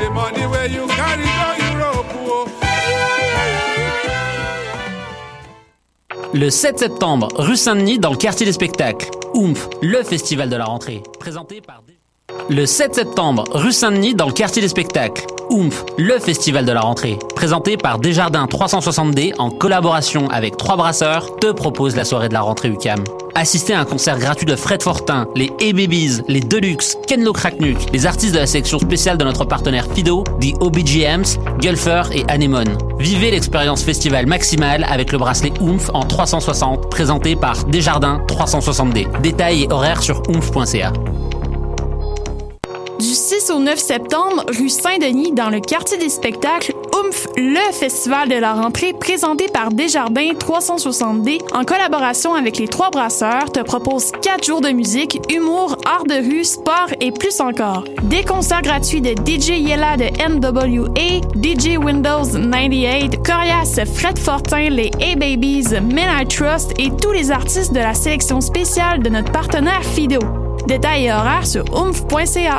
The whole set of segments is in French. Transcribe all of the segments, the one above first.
Oh. Le 7 septembre, rue Saint-Denis, dans le quartier des spectacles. Oomph, le festival de la rentrée. Présenté par... Le 7 septembre, rue Saint-Denis, dans le quartier des spectacles. Le festival de la rentrée. Présenté par Desjardins 360D en collaboration avec Trois Brasseurs, te propose la soirée de la rentrée UCAM. Assistez à un concert gratuit de Fred Fortin, les A-Babies, les Deluxe, Kenlo Kraknuk, les artistes de la sélection spéciale de notre partenaire Fido, The OBGMs, Gulfer et Anemone. Vivez l'expérience festival maximale avec le bracelet Oomph en 360, présenté par Desjardins 360D. Détails et horaires sur oomph.ca. Du 6 au 9 septembre, rue Saint-Denis, dans le quartier des spectacles, Oomph, le festival de la rentrée présenté par Desjardins 360D en collaboration avec les Trois Brasseurs te propose 4 jours de musique, humour, art de rue, sport et plus encore. Des concerts gratuits de DJ Yella de NWA, DJ Windows 98, Corias, Fred Fortin, les A-Babies, Men I Trust et tous les artistes de la sélection spéciale de notre partenaire Fido. Détails et horaires sur oomph.ca.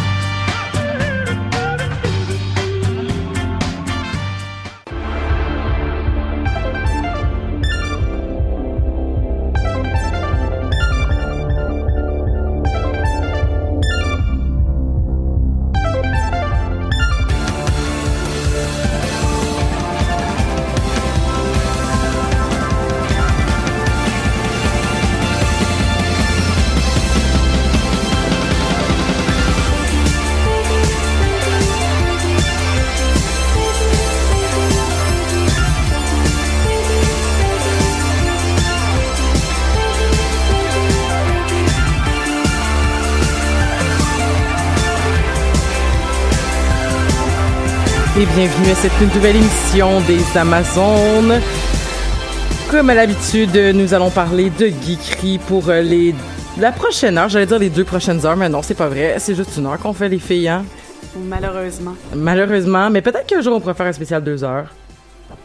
Bienvenue à cette nouvelle émission des Amazones. Comme à l'habitude, nous allons parler de geekery pour euh, les la prochaine heure. J'allais dire les deux prochaines heures, mais non, c'est pas vrai. C'est juste une heure qu'on fait les filles, hein? Malheureusement. Malheureusement, mais peut-être qu'un jour on pourra faire un spécial deux heures.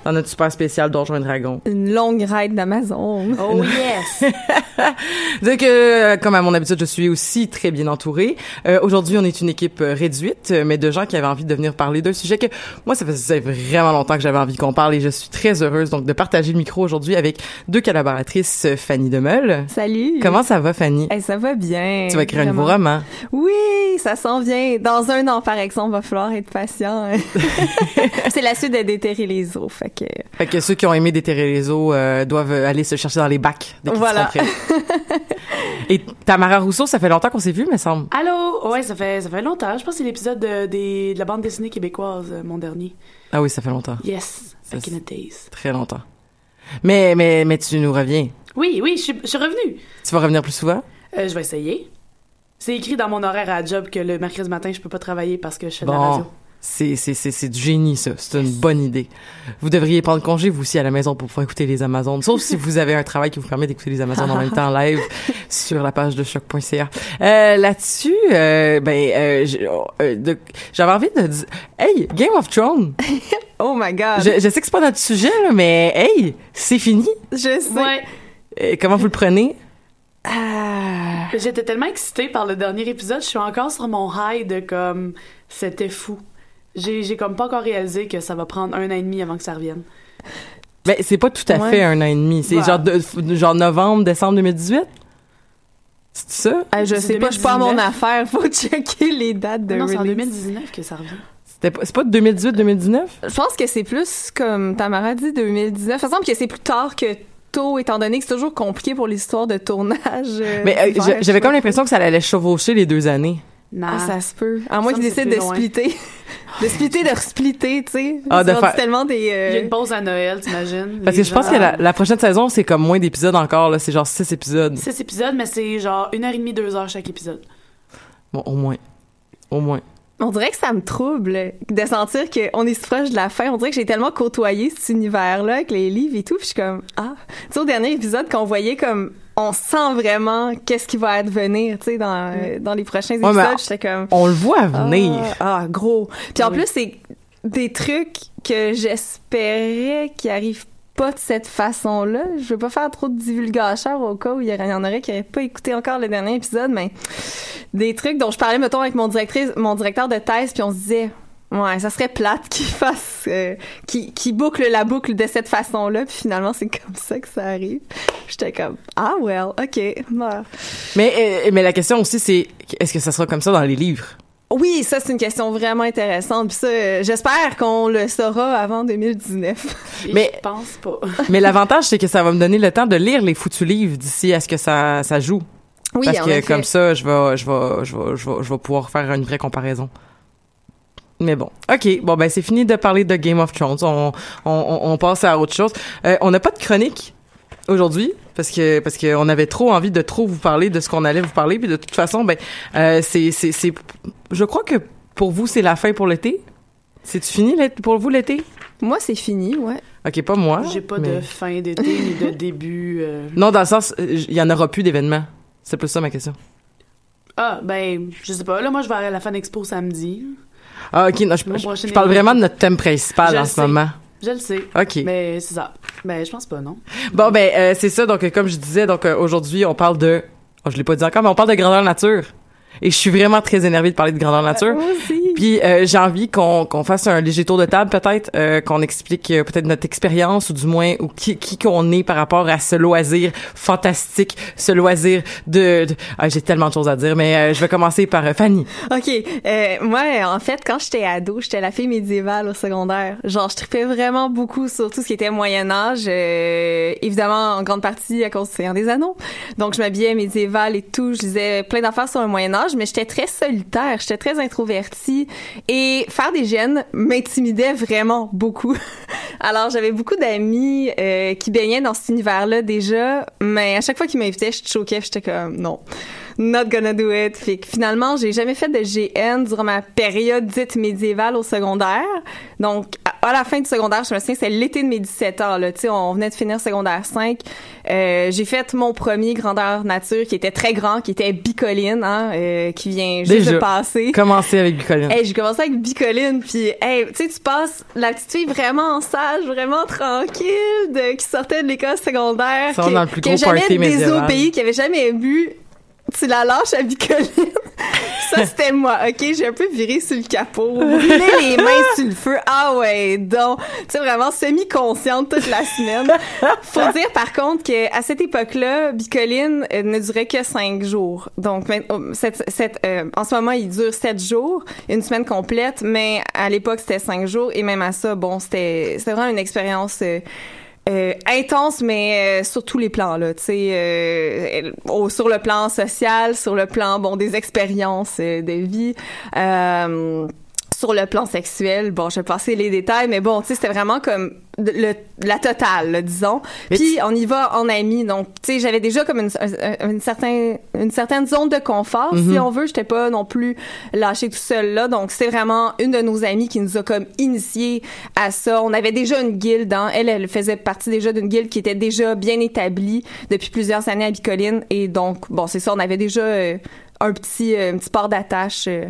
Dans notre super spécial Donjons et Dragons? Une longue ride d'Amazon. Oh yes! Donc, euh, comme à mon habitude, je suis aussi très bien entourée. Euh, Aujourd'hui, on est une équipe euh, réduite, euh, mais de gens qui avaient envie de venir parler d'un sujet que moi, ça faisait vraiment longtemps que j'avais envie qu'on parle et je suis très heureuse donc de partager le micro aujourd'hui avec deux collaboratrices, euh, Fanny Demeul. Salut! Comment ça va, Fanny? Eh, ça va bien. Tu vas écrire un nouveau roman. Oui, ça s'en vient. Dans un an, par exemple, va falloir être patient. c'est la suite de Déterrer les eaux, fait que... Fait que ceux qui ont aimé déterrer les eaux euh, doivent aller se chercher dans les bacs dès qu'ils Voilà. seront prêts. Et Tamara Rousseau, ça fait longtemps qu'on s'est vu, me semble. Allô? Ouais, ça fait, ça fait longtemps. Je pense que c'est l'épisode de, la bande dessinée québécoise, euh, mon dernier. Ah oui, ça fait longtemps. Yes, Ça, back in the days. Très longtemps. Mais, mais, mais tu nous reviens. Oui, oui, je suis, je suis revenue. Tu vas revenir plus souvent? Euh, je vais essayer. C'est écrit dans mon horaire à job que le mercredi matin, je peux pas travailler parce que je fais de la radio. C'est, c'est, c'est, c'est du génie, ça. C'est une bonne idée. Vous devriez prendre congé, vous aussi, à la maison pour pouvoir écouter les Amazones. Sauf si vous avez un travail qui vous permet d'écouter les Amazones en même temps en live sur la page de choc.ca. Euh, là-dessus, euh, ben, euh, de- j'avais envie de dire, hey, Game of Thrones. Oh my God! je, je sais que c'est pas notre sujet, là, mais hey, c'est fini. Je sais. Ouais. Comment vous le prenez? Ah. J'étais tellement excitée par le dernier épisode, je suis encore sur mon high de comme c'était fou. J'ai comme pas encore réalisé que ça va prendre un an et demi avant que ça revienne. Ben, c'est pas tout à Ouais. fait un an et demi. C'est Ouais. genre, de- genre novembre, décembre 2018? C'est ça? Ah, je C'est sais pas, je suis pas à mon 2019. affaire. Faut checker les dates de non, c'est en release. 2019 que ça revient. C'était pas- C'est pas 2018-2019? Je pense que c'est plus comme Tamara dit 2019. Ça semble que c'est plus tard que tôt, étant donné que c'est toujours compliqué pour l'histoire de tournage. euh, Mais euh, j'avais comme l'impression que ça allait chevaucher les deux années. Non. Ah, ça se peut. À moins qu'ils décident de splitter. de splitter, de resplitter, tu sais. Ah, de faire- tellement des... euh, Il y a une pause à Noël, t'imagines? Parce que je pense que la, la prochaine saison, c'est comme moins d'épisodes encore, là. C'est genre six épisodes. Six épisodes, mais c'est genre une heure et demie, deux heures chaque épisode. Bon, au moins. Au moins. On dirait que ça me trouble de sentir qu'on est si proche de la fin. On dirait que j'ai tellement côtoyé cet univers-là avec les livres et tout. Puis je suis comme, ah. Tu sais, au dernier épisode, qu'on voyait comme, on sent vraiment qu'est-ce qui va advenir, tu sais, dans, euh, dans les prochains Ouais, épisodes. J'étais comme, On le voit ah, venir. ah, gros. Puis en Oui. plus, c'est des trucs que j'espérais qui arrivent pas de cette façon-là. Je veux pas faire trop de divulgacheur au cas où il y en aurait qui n'auraient pas écouté encore le dernier épisode, mais des trucs dont je parlais, mettons, avec mon directrice, mon directeur de thèse, puis on se disait, ouais, ça serait plate qu'il fasse, euh, qu'il qu'il boucle la boucle de cette façon-là, puis finalement, c'est comme ça que ça arrive. J'étais comme, ah, well, ok. bah. Mais, euh, mais la question aussi, c'est est-ce que ça sera comme ça dans les livres? Oui, ça, c'est une question vraiment intéressante, puis ça, euh, j'espère qu'on le saura avant 2019. Et Mais- Je pense pas. Mais l'avantage, c'est que ça va me donner le temps de lire les foutus livres d'ici à ce que ça, ça joue. Oui, Parce en que effet. comme ça, je vais, je vais, je vais, je vais, je vais pouvoir faire une vraie comparaison. Mais bon, ok, bon ben c'est fini de parler de Game of Thrones. On, on, passe à autre chose. Euh, on n'a pas de chronique aujourd'hui parce que parce que on avait trop envie de trop vous parler de ce qu'on allait vous parler. Puis de toute façon, ben euh, c'est c'est c'est. Je crois que pour vous c'est la fin pour l'été. C'est-tu fini pour vous l'été? Moi, c'est fini, ouais. Ok, pas moi. J'ai pas mais- de fin d'été ni de début. euh. Non, dans le sens, euh, il y en aura plus d'événements. C'est plus ça ma question. Ah, ben, je sais pas. Là, moi, je vais aller à la Fan Expo samedi. Ah, ok, non, je, je- parle vraiment de notre thème principal Je en ce sais. moment. Je le sais. Ok. Mais c'est ça. Ben, je pense pas, non. Bon, ben, euh, c'est ça. Donc, euh, comme je disais, donc euh, aujourd'hui, on parle de. Oh, je l'ai pas dit encore, mais on parle de grandeur nature. Et je suis vraiment très énervée de parler de grandeur nature. Moi aussi. Puis euh, j'ai envie qu'on qu'on fasse un léger tour de table peut-être, euh, qu'on explique euh, peut-être notre expérience ou du moins ou qui qui qu'on est par rapport à ce loisir fantastique, ce loisir de. de- Ah, j'ai tellement de choses à dire, mais euh, je vais commencer par euh, Fanny. OK. Moi, en fait, quand j'étais ado, j'étais la fille médiévale au secondaire. Genre, je tripais vraiment beaucoup sur tout ce qui était Moyen-Âge. euh, évidemment, en grande partie à cause du des Anneaux. Donc, je m'habillais médiévale et tout. Je lisais plein d'affaires sur le Moyen-Âge, mais j'étais très solitaire. J'étais très introvertie. Et faire des gènes m'intimidait vraiment beaucoup. Alors, j'avais beaucoup d'amis euh, qui baignaient dans cet univers-là déjà, mais à chaque fois qu'ils m'invitaient, je choquais, j'étais comme non, not gonna do it. Fait que finalement, j'ai jamais fait de GN durant ma période dite médiévale au secondaire. Donc, à, à la fin du secondaire, je me souviens, c'est l'été de mes 17 ans, là. Tu sais, on venait de finir secondaire 5. Euh, j'ai fait mon premier grandeur nature qui était très grand, qui était bicoline, hein, euh, qui vient juste Déjà. de passer. Commencez avec Bucoline. Hey, j'ai commencé avec Bicoline, puis hey, tu sais, tu passes la petite fille vraiment sage, vraiment tranquille, de, qui sortait de l'école secondaire, qui, dans le plus qui avait jamais pays, qui avait jamais bu. Tu la lâches à Bicoline. Ça, c'était moi, OK? J'ai un peu viré sur le capot, brûlé les mains sur le feu. Ah ouais, donc, tu sais, vraiment semi-consciente toute la semaine. Faut dire, par contre, que à cette époque-là, Bicoline euh, ne durait que cinq jours. Donc, oh, euh, en ce moment, il dure sept jours, une semaine complète, mais à l'époque, c'était cinq jours. Et même à ça, bon, c'était c'était vraiment une expérience... euh, euh, intense, mais euh, sur tous les plans là, tu sais, euh, sur le plan social, sur le plan bon des expériences euh, de vie. Sur le plan sexuel, bon, je vais passer les détails, mais bon, tu sais, c'était vraiment comme le, la totale, là, disons. Mais Puis on y va en amis, donc tu sais, j'avais déjà comme une, un- une certaine une certaine zone de confort, si Mhm. on veut. J'étais pas non plus lâchée tout seul là, donc c'est vraiment une de nos amies qui nous a comme initié à ça. On avait déjà une guilde, hein. elle, elle faisait partie déjà d'une guilde qui était déjà bien établie depuis plusieurs années à Bicoline, et donc bon, c'est ça, on avait déjà euh, un petit euh, un petit port d'attache. euh,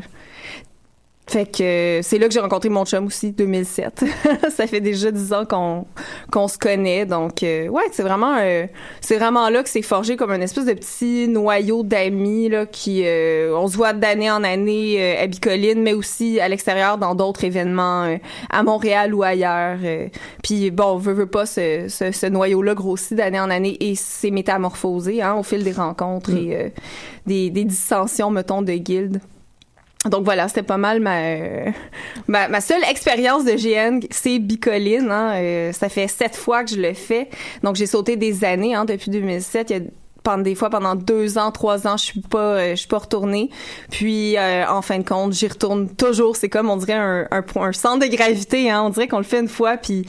Fait que c'est là que j'ai rencontré mon chum aussi, 2007. ça fait déjà dix ans qu'on qu'on se connaît, donc euh, ouais, c'est vraiment euh, c'est vraiment là que c'est forgé comme un espèce de petit noyau d'amis là qui euh, on se voit d'année en année euh, à Bicoline, mais aussi à l'extérieur dans d'autres événements euh, à Montréal ou ailleurs. euh. Puis bon, veut veut pas ce, ce, ce noyau là grossit d'année en année et s'est métamorphosé hein, au fil des rencontres et euh, des des dissensions mettons de guildes. Donc voilà, c'était pas mal ma, euh, ma, seule expérience de GN, c'est Bicoline. Hein, euh, ça fait sept fois que je le fais. Donc j'ai sauté des années hein, depuis 2007. Il y a pendant des fois pendant deux ans, trois ans, je suis pas, euh, je suis pas retournée. Puis euh, en fin de compte, j'y retourne toujours. C'est comme on dirait un, un, point- un centre de gravité. Hein, on dirait qu'on le fait une fois, puis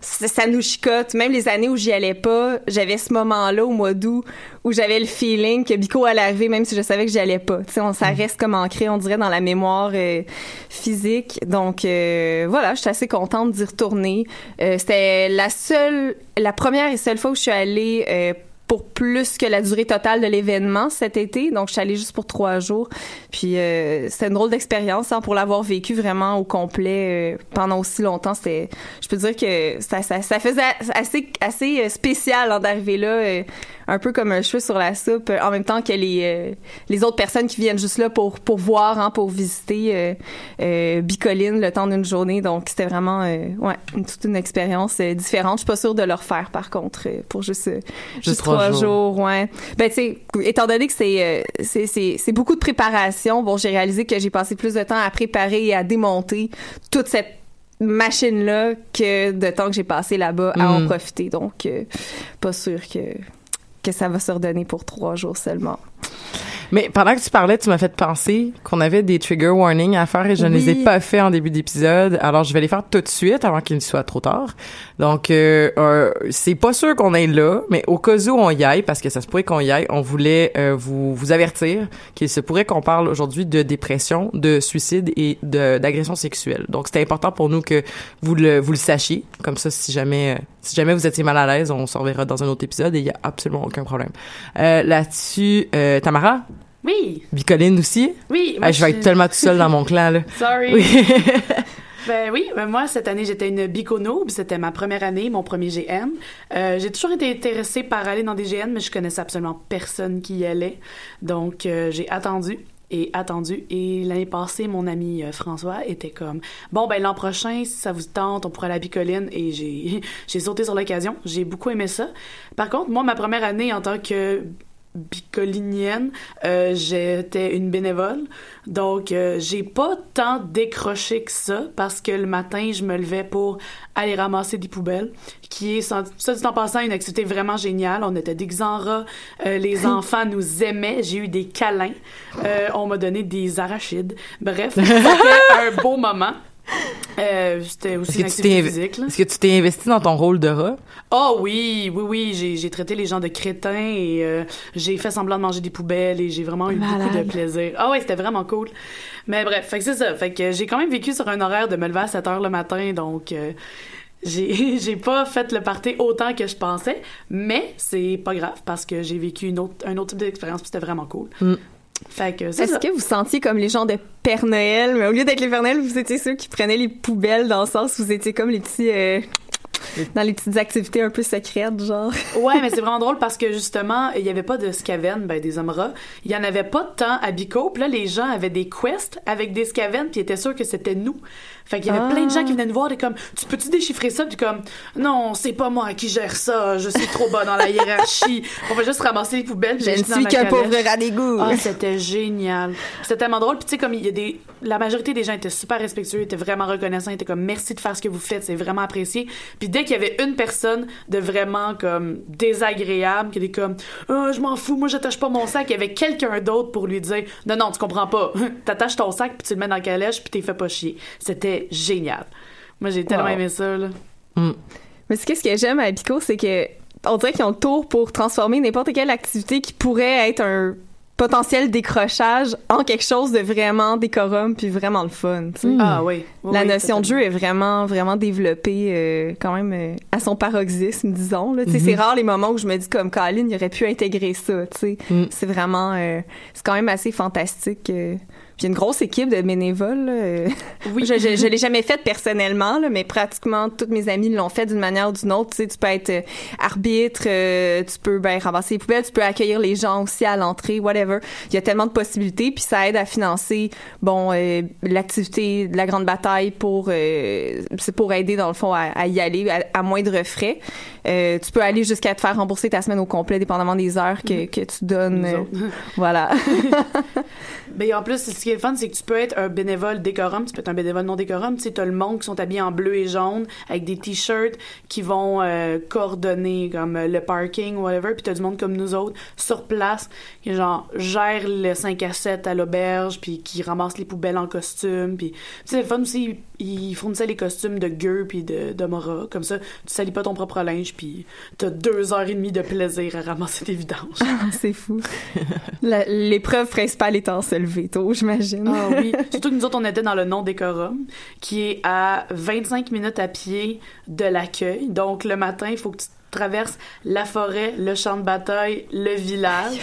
ça, ça nous chicote. Même les années où j'y allais pas, j'avais ce moment-là au mois d'août où j'avais le feeling que Bico allait arriver, même si je savais que j'y allais pas. Tu sais, on, ça reste comme ancré, on dirait, dans la mémoire euh, physique. Donc euh, voilà, je suis assez contente d'y retourner. Euh, C'était la seule, la première et seule fois où je suis allée euh, pour plus que la durée totale de l'événement cet été. Donc, je suis allée juste pour trois jours. Puis, euh, c'était une drôle d'expérience hein, pour l'avoir vécu vraiment au complet euh, pendant aussi longtemps. C'était, je peux dire que ça, ça, ça faisait assez, assez euh, spécial hein, d'arriver là, euh, un peu comme un cheveu sur la soupe, euh, en même temps que les, euh, les autres personnes qui viennent juste là pour, pour voir, hein, pour visiter Bicoline le temps d'une journée. Donc, c'était vraiment, ouais, une, toute une expérience différente. Je suis pas sûre de le refaire, par contre, pour juste, euh, juste, trois trois, jours. jours. ouais. Ben, tu sais, étant donné que c'est, euh, c'est, c'est, c'est beaucoup de préparation, bon, j'ai réalisé que j'ai passé plus de temps à préparer et à démonter toute cette machine-là que de temps que j'ai passé là-bas à en Mm. profiter. Donc, euh, pas sûr que que ça va se redonner pour trois jours seulement. Mais pendant que tu parlais, tu m'as fait penser qu'on avait des trigger warnings à faire et je ne les ai pas fait en début d'épisode. Alors, je vais les faire tout de suite avant qu'il ne soit trop tard. Donc, euh, euh, c'est pas sûr qu'on est là, mais au cas où on y aille, parce que ça se pourrait qu'on y aille, on voulait euh, vous, vous avertir qu'il se pourrait qu'on parle aujourd'hui de dépression, de suicide et d'agression sexuelle. Donc, c'était important pour nous que vous le, vous le sachiez. Comme ça, si jamais, euh, si jamais vous étiez mal à l'aise, on s'en verra dans un autre épisode et il y a absolument aucun problème. Euh, Là-dessus, euh, Tamara, Oui, Bicoline aussi. oui. moi, Ah, je vais être tellement tout seul dans mon clan, là. Sorry. Oui. Ben oui, ben moi cette année j'étais une biconoob, c'était ma première année, mon premier GN. Euh, j'ai toujours été intéressée par aller dans des GN, mais je connaissais absolument personne qui y allait, donc euh, j'ai attendu et attendu. Et l'année passée, mon ami euh, François était comme bon ben l'an prochain, si ça vous tente, on pourrait aller à Bicoline et j'ai j'ai sauté sur l'occasion. J'ai beaucoup aimé ça. Par contre, moi ma première année en tant que bicolinienne, euh, j'étais une bénévole. Donc, euh, j'ai pas tant décroché que ça parce que le matin, je me levais pour aller ramasser des poubelles, qui est, ça dit en passant, une activité vraiment géniale. On était déguisés en rats. Euh, les enfants nous aimaient. J'ai eu des câlins. On m'a donné des arachides. Bref, c'était un beau moment. Euh, c'était Est-ce aussi une t'es, physique. est-ce que tu t'es investi dans ton rôle de rat? Oh oui, oui, oui, j'ai, j'ai traité les gens de crétins et euh, j'ai fait semblant de manger des poubelles et j'ai vraiment eu beaucoup de plaisir. Ah ouais, c'était vraiment cool. Mais bref, fait que c'est ça. Fait que j'ai quand même vécu sur un horaire de me lever à 7 heures le matin, donc euh, j'ai, j'ai pas fait le party autant que je pensais, mais c'est pas grave parce que j'ai vécu une autre, un autre type d'expérience puis c'était vraiment cool. Mm. Fait que c'est Est-ce que vous sentiez comme les gens de Père Noël, mais au lieu d'être les Père Noël, vous étiez ceux qui prenaient les poubelles dans le sens où vous étiez comme les petits... euh, dans les petites activités un peu secrètes, genre. Ouais, mais c'est vraiment drôle parce que justement, il y avait pas de scaven, ben des hommes rats. Il y en avait pas de temps à Bico. Puis là, les gens avaient des quests avec des scaven, puis ils étaient sûrs que c'était nous. Fait qu'il y avait Ah. plein de gens qui venaient nous voir et comme, tu peux-tu déchiffrer ça? Puis comme, non, c'est pas moi qui gère ça. Je suis trop bas dans la hiérarchie. On va juste ramasser les poubelles. Je ne suis qu'un pauvre rat d'égout. Ah, c'était génial. C'était tellement drôle. Puis tu sais, comme il y a des... La majorité des gens étaient super respectueux, étaient vraiment reconnaissants, étaient comme merci de faire ce que vous faites, c'est vraiment apprécié. Puis dès qu'il y avait une personne de vraiment comme désagréable, qui était comme Ah, je m'en fous, moi j'attache pas mon sac, il y avait quelqu'un d'autre pour lui dire non non, tu comprends pas. T'attaches ton sac puis tu le mets dans la calèche puis t'es fait pas chier. C'était génial. Moi j'ai tellement Wow. aimé ça là. Mais c'est qu'est-ce que j'aime à Bico, c'est que on dirait qu'ils ont le tour pour transformer n'importe quelle activité qui pourrait être un potentiel décrochage en quelque chose de vraiment décorum puis vraiment le fun. tu sais. Ah oui. Oui, La oui, notion de jeu est vraiment, vraiment développée euh, quand même euh, à son paroxysme, disons. Là. Tu sais, C'est rare les moments où je me dis comme Colin, il aurait pu intégrer ça. tu sais. Mm. C'est vraiment... euh, c'est quand même assez fantastique. Euh. Puis il y a une grosse équipe de bénévoles. là. Oui. je je, je l'ai jamais faite personnellement, là, mais pratiquement toutes mes amies l'ont fait d'une manière ou d'une autre. Tu sais, tu peux être euh, arbitre, euh, tu peux ben, ramasser les poubelles, tu peux accueillir les gens aussi à l'entrée, whatever. Il y a tellement de possibilités, puis ça aide à financer bon euh, l'activité de la grande bataille pour euh, c'est pour aider dans le fond à, à y aller à, à moindre frais. Euh, tu peux aller jusqu'à te faire rembourser ta semaine au complet, dépendamment des heures que, que tu donnes. Euh, voilà. Ben, en plus, ce le fun, c'est que tu peux être un bénévole décorum, tu peux être un bénévole non décorum. Tu sais, t'as le monde qui sont habillés en bleu et jaune, avec des t-shirts qui vont euh, coordonner comme euh, le parking, whatever. Puis t'as du monde comme nous autres, sur place, qui genre gère le 5 à 7 à l'auberge, puis qui ramasse les poubelles en costume. Puis sais, le fun aussi, ils fournissaient les costumes de gueux puis de, de Mora. Comme ça, tu salis pas ton propre linge, puis t'as deux heures et demie de plaisir à ramasser tes vidanges. c'est fou. L'épreuve principale étant se lever tôt, j'imagine. Ah oui. Surtout que nous autres, on était dans le non-décorum, qui est à 25 minutes à pied de l'accueil. Donc, le matin, il faut que tu traverses la forêt, le champ de bataille, le village.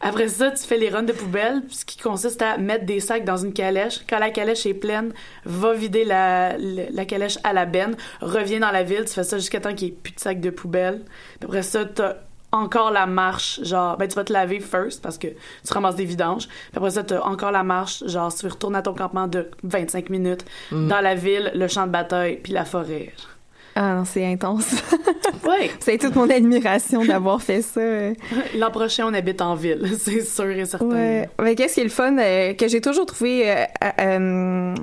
Après ça, tu fais les runs de poubelle, ce qui consiste à mettre des sacs dans une calèche. Quand la calèche est pleine, va vider la, la, la calèche à la benne, reviens dans la ville, tu fais ça jusqu'à temps qu'il n'y ait plus de sacs de poubelle. Après ça, t'as encore la marche, genre, ben tu vas te laver first parce que tu ramasses des vidanges. Puis après ça, t'as encore la marche, genre, tu retournes à ton campement de 25 minutes dans la ville, le champ de bataille, puis la forêt. Ah non, c'est intense. Ouais. c'est toute mon admiration d'avoir fait ça. L'an prochain, on habite en ville, c'est sûr et certain. Ouais. Mais qu'est-ce qui est le fun euh, que j'ai toujours trouvé euh, euh,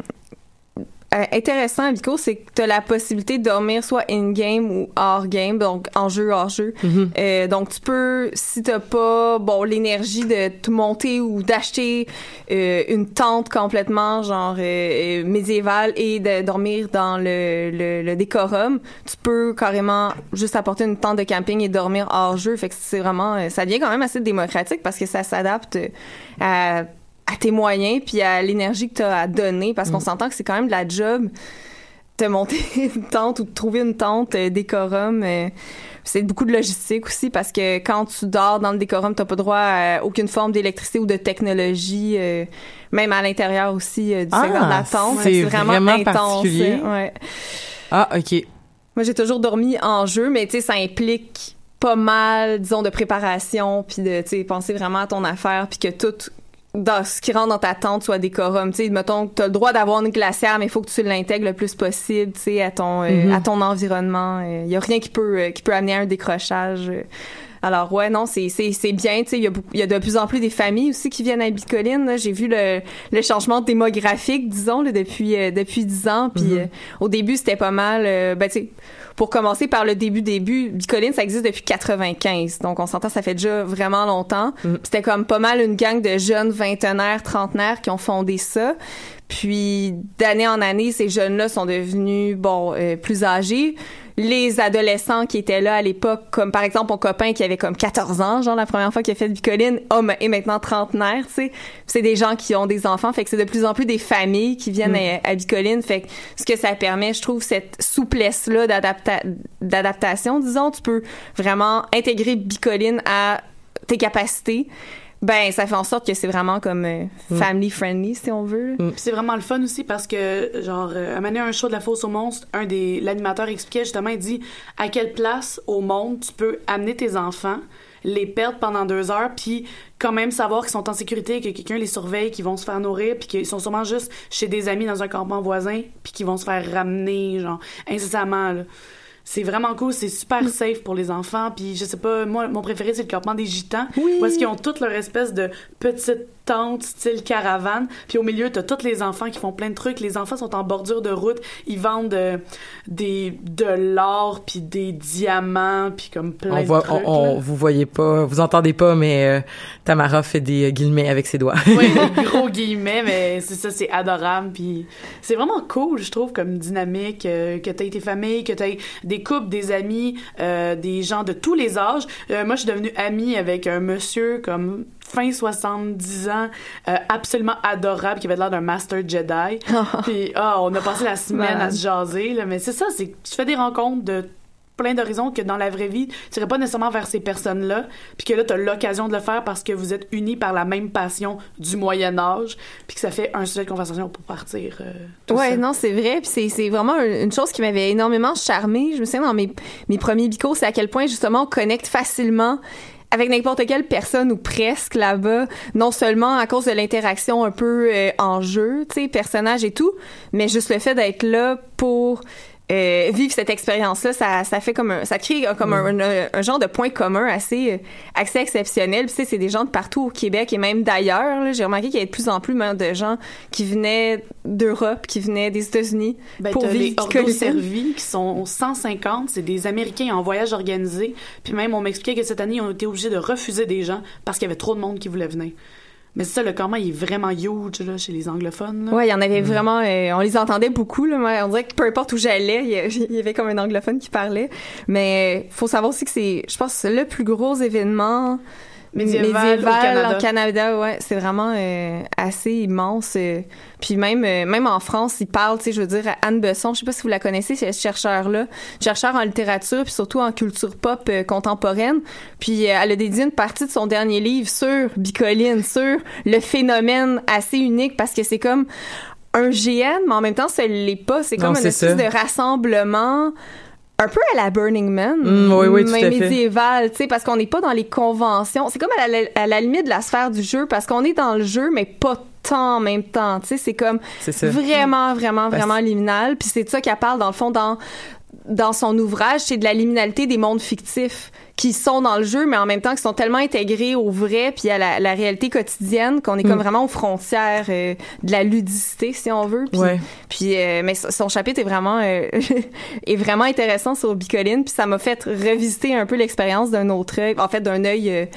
euh, intéressant à Bico, c'est que tu as la possibilité de dormir soit in-game ou hors-game, donc en jeu, hors jeu. Euh, donc tu peux, si t'as pas bon l'énergie de te monter ou d'acheter euh, une tente complètement genre euh, euh, médiévale et de dormir dans le, le, le décorum, tu peux carrément juste apporter une tente de camping et dormir hors jeu. Fait que c'est vraiment, euh, ça devient quand même assez démocratique parce que ça s'adapte à à tes moyens puis à l'énergie que tu as à donner parce qu'on s'entend que c'est quand même de la job te monter une tente ou de trouver une tente euh, décorum euh, c'est beaucoup de logistique aussi parce que quand tu dors dans le décorum t'as pas droit à aucune forme d'électricité ou de technologie euh, même à l'intérieur aussi du Ah, secteur de la tente c'est vraiment, vraiment intense particulier. ouais. Ah, OK. Moi, j'ai toujours dormi en jeu, mais tu sais, ça implique pas mal, disons, de préparation, puis de, tu sais, penser vraiment à ton affaire, puis que tout dans ce qui rentre dans ta tente soit décorum. Tu sais, mettons, t'as le droit d'avoir une glacière, mais il faut que tu l'intègres le plus possible, tu sais, à ton euh, Mhm. à ton environnement. Il y a rien qui peut euh, qui peut amener à un décrochage. euh. Alors ouais, non, c'est c'est c'est bien, tu sais, il y a beaucoup- il y a de plus en plus des familles aussi qui viennent à Bicoline. J'ai vu le le changement démographique, disons, là, depuis euh, depuis dix ans. Puis euh, au début, c'était pas mal. euh, ben tu sais, pour commencer par le début début, Bicoline, ça existe depuis 95. Donc on s'entend, ça fait déjà vraiment longtemps. Mm. C'était comme pas mal une gang de jeunes vingtenaires, trentenaires qui ont fondé ça. Puis d'année en année, ces jeunes-là sont devenus bon euh, plus âgés. Les adolescents qui étaient là à l'époque, comme par exemple mon copain qui avait comme 14 ans, genre la première fois qu'il a fait de bicoline, homme est maintenant trentenaire, tu sais. C'est des gens qui ont des enfants, fait que c'est de plus en plus des familles qui viennent à, à bicoline, fait que ce que ça permet, je trouve, cette souplesse-là d'adapta- d'adaptation, disons, tu peux vraiment intégrer bicoline à tes capacités. Ben, ça fait en sorte que c'est vraiment comme euh, family friendly, si on veut. Puis c'est vraiment le fun aussi parce que, genre, euh, à un show de la fosse aux monstres, un des l'animateur expliquait justement, il dit à quelle place au monde tu peux amener tes enfants, les perdre pendant deux heures, puis quand même savoir qu'ils sont en sécurité, que quelqu'un les surveille, qu'ils vont se faire nourrir, puis qu'ils sont sûrement juste chez des amis dans un campement voisin, puis qu'ils vont se faire ramener, genre, incessamment, là. C'est vraiment cool, c'est super safe pour les enfants. Puis je sais pas, moi, mon préféré, c'est le campement des Gitans. Où est-ce qu'ils ont toutes leur espèce de petite tente style caravane. Puis au milieu, t'as tous les enfants qui font plein de trucs. Les enfants sont en bordure de route. Ils vendent euh, des, de l'or, puis des diamants, puis comme plein On de voit, trucs. on, vous voyez pas, vous entendez pas, mais euh, Tamara fait des euh, guillemets avec ses doigts. Oui, des gros guillemets, mais c'est ça, c'est adorable. Puis c'est vraiment cool, je trouve, comme dynamique, euh, que t'aies tes familles, que t'aies des couples, des amis, euh, des gens de tous les âges. Moi, je suis devenue amie avec un monsieur comme fin 70 ans, euh, absolument adorable, qui avait l'air d'un master Jedi. Puis, ah, on a passé la semaine à se jaser, là. Mais c'est ça, c'est tu fais des rencontres de plein d'horizons que dans la vraie vie, tu irais pas nécessairement vers ces personnes-là, puis que là, tu as l'occasion de le faire parce que vous êtes unis par la même passion du Moyen Âge, puis que ça fait un sujet de conversation pour partir. Euh, tout Ouais, ça. non, c'est vrai. Puis c'est, vraiment une chose qui m'avait énormément charmée. Je me souviens dans mes, mes premiers bicos, c'est à quel point justement on connecte facilement avec n'importe quelle personne ou presque là-bas, non seulement à cause de l'interaction un peu euh, en jeu, tu sais, personnage et tout, mais juste le fait d'être là pour euh, vivre cette expérience-là, ça, ça fait comme un, ça crée comme un, un- un genre de point commun assez, euh, assez exceptionnel. Puis, tu sais, c'est des gens de partout au Québec et même d'ailleurs. J'ai remarqué qu'il y avait de plus en plus même, de gens qui venaient d'Europe, qui venaient des États-Unis Ben, pour les vivre Ordo Picoline. Servi qui sont 150, c'est des Américains en voyage organisé. Puis même, on m'expliquait que cette année, ils ont été obligés de refuser des gens parce qu'il y avait trop de monde qui voulait venir. Mais c'est ça, le comment, il est vraiment huge là, chez les anglophones. là. Ouais, il y en avait vraiment. euh, on les entendait beaucoup. Là, Moi, on dirait que peu importe où j'allais, il y a- il y avait comme un anglophone qui parlait. Mais euh, faut savoir aussi que c'est, je pense, le plus gros événement Médiéval au Canada. en Canada. Ouais, c'est vraiment euh, assez immense. euh. Puis même, euh, même en France, ils parlent. Tu sais, je veux dire, Anne Besson, je sais pas si vous la connaissez, c'est ce chercheur-là, chercheur en littérature puis surtout en culture pop euh, contemporaine. Puis euh, elle a dédié une partie de son dernier livre sur Bicoline, sur le phénomène assez unique parce que c'est comme un GN, mais en même temps, ça l'est pas. C'est comme Non, une espèce ça. de rassemblement un peu à la Burning Man, Mm, oui, mais médiéval, tu sais, parce qu'on n'est pas dans les conventions. C'est comme à la, à la limite de la sphère du jeu, parce qu'on est dans le jeu, mais pas tant en même temps, tu sais. C'est comme C'est ça. vraiment, vraiment, vraiment liminal. Puis c'est de ça qu'elle parle, dans le fond, dans dans son ouvrage, c'est de la liminalité des mondes fictifs qui sont dans le jeu, mais en même temps qui sont tellement intégrés au vrai puis à la, la réalité quotidienne qu'on est comme Mm. vraiment aux frontières euh, de la ludicité, si on veut. Puis, Ouais. puis euh, mais son chapitre est vraiment euh, est vraiment intéressant sur Bicoline, puis ça m'a fait revisiter un peu l'expérience d'un autre œil, en fait d'un œil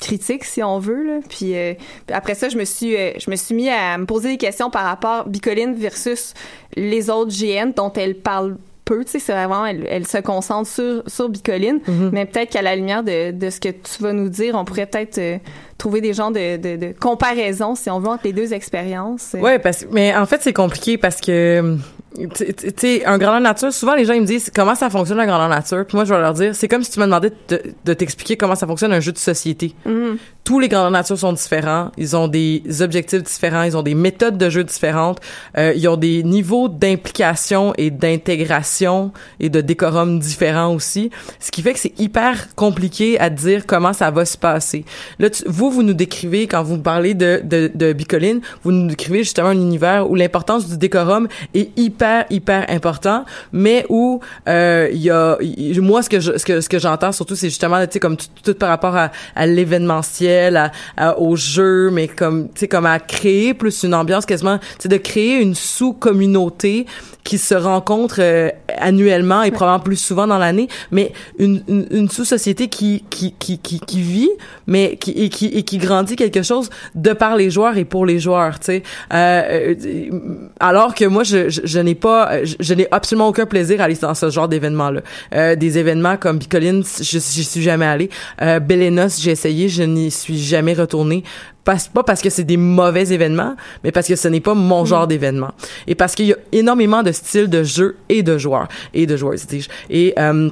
critique si on veut là. Puis, euh, après ça, je me suis euh, je me suis mis à me poser des questions par rapport Bicoline versus les autres GN dont elle parle peu, tu sais, c'est vraiment, elle, elle se concentre sur, sur Bicoline, Mhm. mais peut-être qu'à la lumière de, de ce que tu vas nous dire, on pourrait peut-être euh, trouver des genres de, de, de comparaison, si on veut, entre les deux expériences. Ouais, parce mais en fait c'est compliqué parce que tu sais un grandeur nature souvent les gens ils me disent comment ça fonctionne la grandeur nature? Puis moi je vais leur dire c'est comme si tu me demandais de, de t'expliquer comment ça fonctionne un jeu de société. Mhm. Tous les grandeurs nature sont différents, ils ont des objectifs différents, ils ont des méthodes de jeu différentes, euh, ils ont des niveaux d'implication et d'intégration et de décorum différents aussi, ce qui fait que c'est hyper compliqué à dire comment ça va se passer. Là, tu- vous, vous nous décrivez, quand vous parlez de, de, de Bicoline, vous nous décrivez justement un univers où l'importance du décorum est hyper, hyper important, mais où euh, il y a... y- moi, ce que je, ce que, ce que j'entends surtout, c'est justement, tu sais, comme tout, tout par rapport à, à l'événementiel, à, à- au jeu, mais comme, tu sais, comme à créer plus une ambiance quasiment, tu sais, de créer une sous-communauté qui se rencontre euh, annuellement et probablement plus souvent dans l'année, mais une, une, une sous-société qui, qui, qui, qui, qui vit, mais qui, et qui, et qui grandit quelque chose de par les joueurs et pour les joueurs, tu sais. Euh, euh, alors que moi, je, je, je n'ai pas, je, je n'ai absolument aucun plaisir à aller dans ce genre d'événements-là. Euh, des événements comme Bicoline, je j'y suis jamais allé. Euh, Belenos, j'ai essayé, je n'y suis jamais retourné. Pas, pas parce que c'est des mauvais événements, mais parce que ce n'est pas mon genre d'événement. Et parce qu'il y a énormément de styles de jeu et de joueurs, et de joueuses, dis-je. Et... Euh,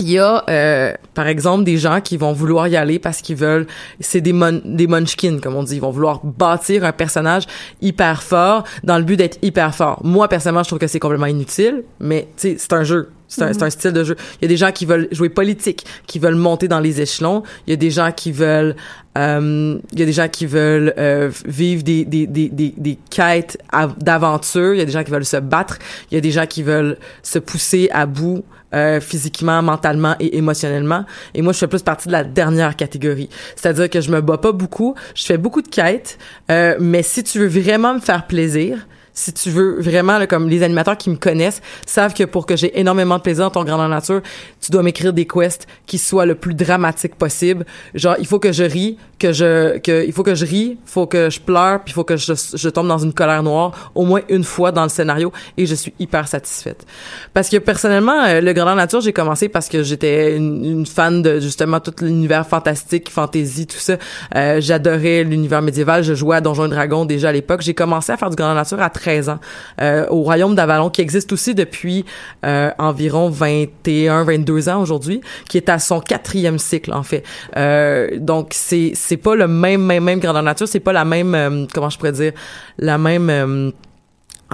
il y a, euh, par exemple, des gens qui vont vouloir y aller parce qu'ils veulent, c'est des mon, des munchkins, comme on dit, ils vont vouloir bâtir un personnage hyper fort dans le but d'être hyper fort. Moi, personnellement, je trouve que c'est complètement inutile, mais tu sais, c'est un jeu. C'est un, c'est un style de jeu. Il y a des gens qui veulent jouer politique, qui veulent monter dans les échelons. Il y a des gens qui veulent, euh, il y a des gens qui veulent euh, vivre des des des des, des quêtes av- d'aventure. Il y a des gens qui veulent se battre. Il y a des gens qui veulent se pousser à bout euh, physiquement, mentalement et émotionnellement. Et moi, je fais plus partie de la dernière catégorie. C'est-à-dire que je me bats pas beaucoup, je fais beaucoup de quêtes, euh, mais si tu veux vraiment me faire plaisir, si tu veux vraiment, comme les animateurs qui me connaissent savent que pour que j'ai énormément de plaisir dans ton grandeur nature, tu dois m'écrire des quests qui soient le plus dramatique possible. Genre, il faut que je ris, que je, que, il faut que je ris, faut que je pleure, puis il faut que je, je tombe dans une colère noire au moins une fois dans le scénario et je suis hyper satisfaite. Parce que personnellement, euh, le grandeur nature, j'ai commencé parce que j'étais une, une fan de justement tout l'univers fantastique, fantasy, tout ça. Euh, J'adorais l'univers médiéval. Je jouais à Donjons et Dragons déjà à l'époque. J'ai commencé à faire du grandeur nature à 13 ans euh, au royaume d'Avalon qui existe aussi depuis euh, environ 21 22 22 ans aujourd'hui, qui est à son quatrième cycle en fait. Euh, donc c'est c'est pas le même même même grandeur nature, c'est pas la même euh, comment je pourrais dire la même euh,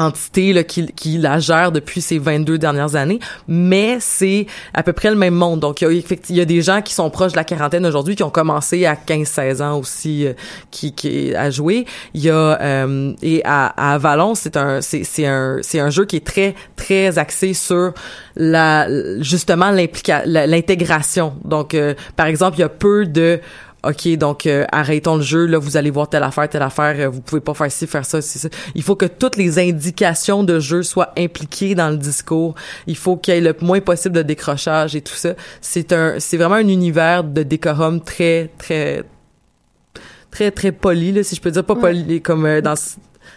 entité là, qui, qui la gère depuis ces 22 dernières années, mais c'est à peu près le même monde. Donc, il y a, il y a des gens qui sont proches de la quarantaine aujourd'hui, qui ont commencé à 15-16 ans aussi euh, qui, qui à jouer. Il y a euh, et à, à Valence, c'est un c'est c'est un c'est un jeu qui est très très axé sur la justement l'intégration. Donc, euh, par exemple, il y a peu de OK, donc euh, arrêtons le jeu, là, vous allez voir telle affaire, telle affaire, euh, vous pouvez pas faire ci, faire ça, c'est ça. Il faut que toutes les indications de jeu soient impliquées dans le discours. Il faut qu'il y ait le moins possible de décrochage et tout ça. C'est un c'est vraiment un univers de décorum très très très très poli là, si je peux dire pas poli comme euh, dans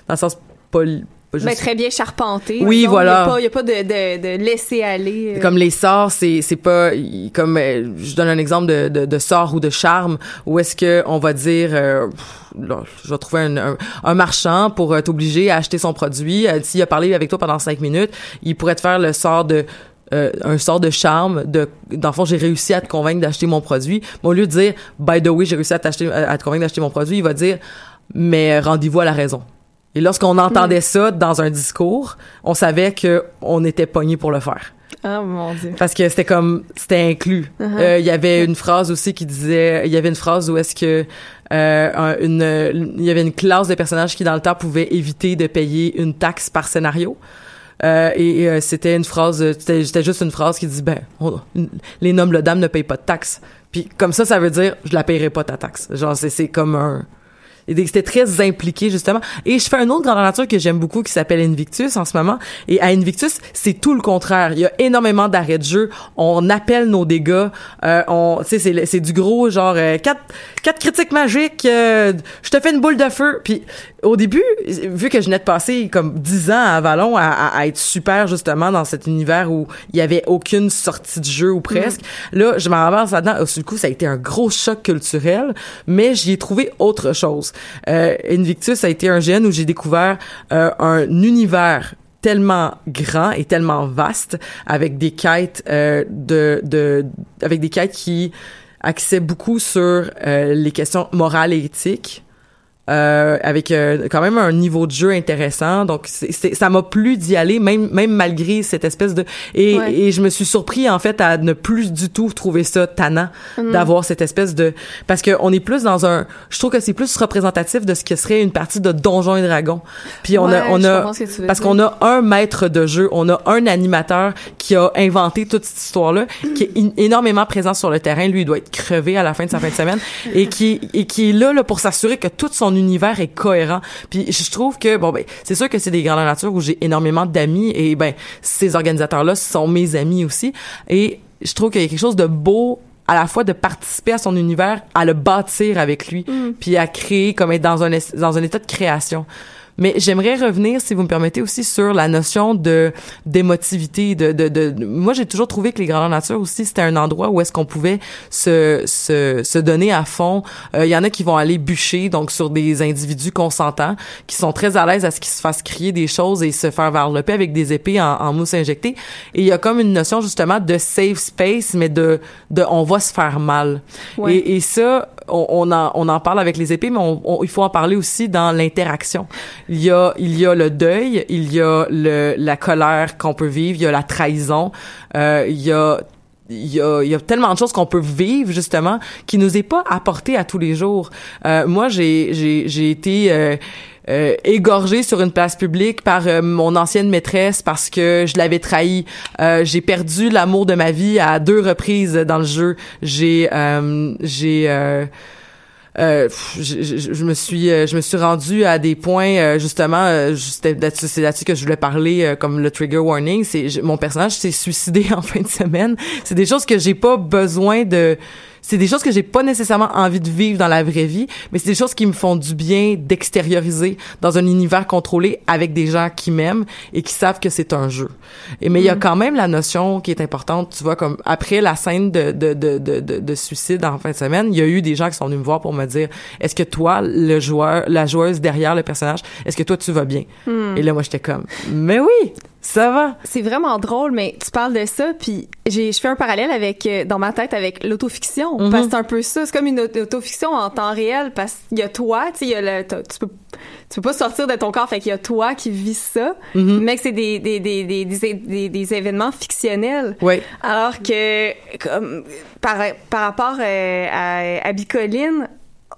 dans le sens poli mais très bien charpenté. Oui, voilà. Il n'y a, pas de, de, de laisser aller. euh. Comme les sorts, c'est c'est pas comme euh, je donne un exemple de, de, de sort ou de charme où est-ce que on va dire euh, là, je vais trouver un, un, un marchand pour euh, t'obliger à acheter son produit. S'il a parlé avec toi pendant cinq minutes, il pourrait te faire le sort de euh, un sort de charme de dans le fond j'ai réussi à te convaincre d'acheter mon produit mais au lieu de dire by the way j'ai réussi à te convaincre d'acheter mon produit il va dire mais rendez-vous à la raison et lorsqu'on entendait ça dans un discours on savait que on était pogné pour le faire Ah, mon Dieu. parce que c'était comme c'était inclus. Uh-huh. Euh, Il y avait une phrase aussi qui disait, il y avait une phrase où est-ce que euh, un- une, il y avait une classe de personnages qui dans le temps pouvaient éviter de payer une taxe par scénario. Euh, et et, euh, c'était une phrase, c'était juste une phrase qui dit ben on- les nobles dames ne payent pas de taxes. Puis comme ça, ça veut dire je la paierai pas ta taxe. Genre c'est c'est comme un c'était très impliqué justement. Et je fais un autre grandeur nature que j'aime beaucoup qui s'appelle Invictus en ce moment. Et à Invictus c'est tout le contraire. Il y a énormément d'arrêts de jeu. On appelle nos dégâts. Euh, on tu sais c'est du gros genre euh, quatre quatre critiques magiques euh, je te fais une boule de feu. Puis au début vu que je venais de passer comme 10 ans à Vallon à, à- à être super justement dans cet univers où il y avait aucune sortie de jeu ou presque là je m'en avance là-dedans. Oh, du coup ça a été un gros choc culturel mais j'y ai trouvé autre chose. Euh, Invictus a été un gène où j'ai découvert euh, un univers tellement grand et tellement vaste avec des quêtes euh, de, de avec des quêtes qui axaient beaucoup sur euh, les questions morales et éthiques euh, avec euh, quand même un niveau de jeu intéressant. Donc c'est, ça m'a plu d'y aller même même malgré cette espèce de et, Ouais. et je me suis surpris en fait à ne plus du tout trouver ça tannant d'avoir cette espèce de parce que on est plus dans un je trouve que c'est plus représentatif de ce que serait une partie de Donjons et Dragons. Puis on a on a parce qu'on a un maître de jeu on a un animateur qui a inventé toute cette histoire là qui est in- énormément présent sur le terrain. Lui il doit être crevé à la fin de sa fin de semaine. Et qui et qui est là, là pour s'assurer que tout son univers est cohérent. Puis je trouve que bon ben c'est sûr que c'est des grandes natures où j'ai énormément d'amis et ben ces organisateurs là sont mes amis aussi. Et je trouve qu'il y a quelque chose de beau à la fois de participer à son univers, à le bâtir avec lui, puis à créer comme être dans un dans un état de création. Mais j'aimerais revenir, si vous me permettez, aussi sur la notion de d'émotivité. De, de, de, de- moi, j'ai toujours trouvé que les grandeurs nature aussi, c'était un endroit où est-ce qu'on pouvait se, se, se donner à fond. Euh, Il y en a qui vont aller bûcher, donc sur des individus consentants, qui sont très à l'aise à ce qu'ils se fassent crier des choses et se faire varloper avec des épées en, en mousse injectée. Et il y a comme une notion justement de safe space, mais de, de on va se faire mal. Ouais. Et, et ça, on, on en, on en parle avec les épées, mais on, on- il faut en parler aussi dans l'interaction. Il y a, il y a le deuil, il y a le, la colère qu'on peut vivre, il y a la trahison, euh, il y a il y, a, il y a tellement de choses qu'on peut vivre justement qui nous est pas apporté à tous les jours. Euh, moi, j'ai j'ai j'ai été euh, euh, égorgée sur une place publique par euh, mon ancienne maîtresse parce que je l'avais trahi. Euh, j'ai perdu l'amour de ma vie à deux reprises dans le jeu. J'ai euh, j'ai euh, je, je- je me suis euh, je me suis rendu à des points euh, justement euh, c'est là-dessus que je voulais parler euh, comme le trigger warning. C'est mon personnage s'est suicidé en fin de semaine. C'est des choses que j'ai pas besoin de c'est des choses que j'ai pas nécessairement envie de vivre dans la vraie vie, mais c'est des choses qui me font du bien d'extérioriser dans un univers contrôlé avec des gens qui m'aiment et qui savent que c'est un jeu. Et mais il y a quand même la notion qui est importante, tu vois, comme après la scène de de de de, de, de suicide en fin de semaine, il y a eu des gens qui sont venus me voir pour me dire, est-ce que toi, le joueur, la joueuse derrière le personnage, est-ce que toi tu vas bien? Et là moi j'étais comme, mais oui, Ça va? C'est vraiment drôle, mais tu parles de ça, puis j'ai, je fais un parallèle avec, euh, dans ma tête, avec l'autofiction. Mhm. Parce que c'est un peu ça. C'est comme une auto- autofiction en temps réel, parce qu'il y a toi, tu sais, il y a le, tu peux, tu peux pas sortir de ton corps, fait qu'il y a toi qui vis ça, Mhm. mais que c'est des, des, des, des, des, événements fictionnels. Oui. Alors que, comme, par, par rapport euh, à, à Bicoline,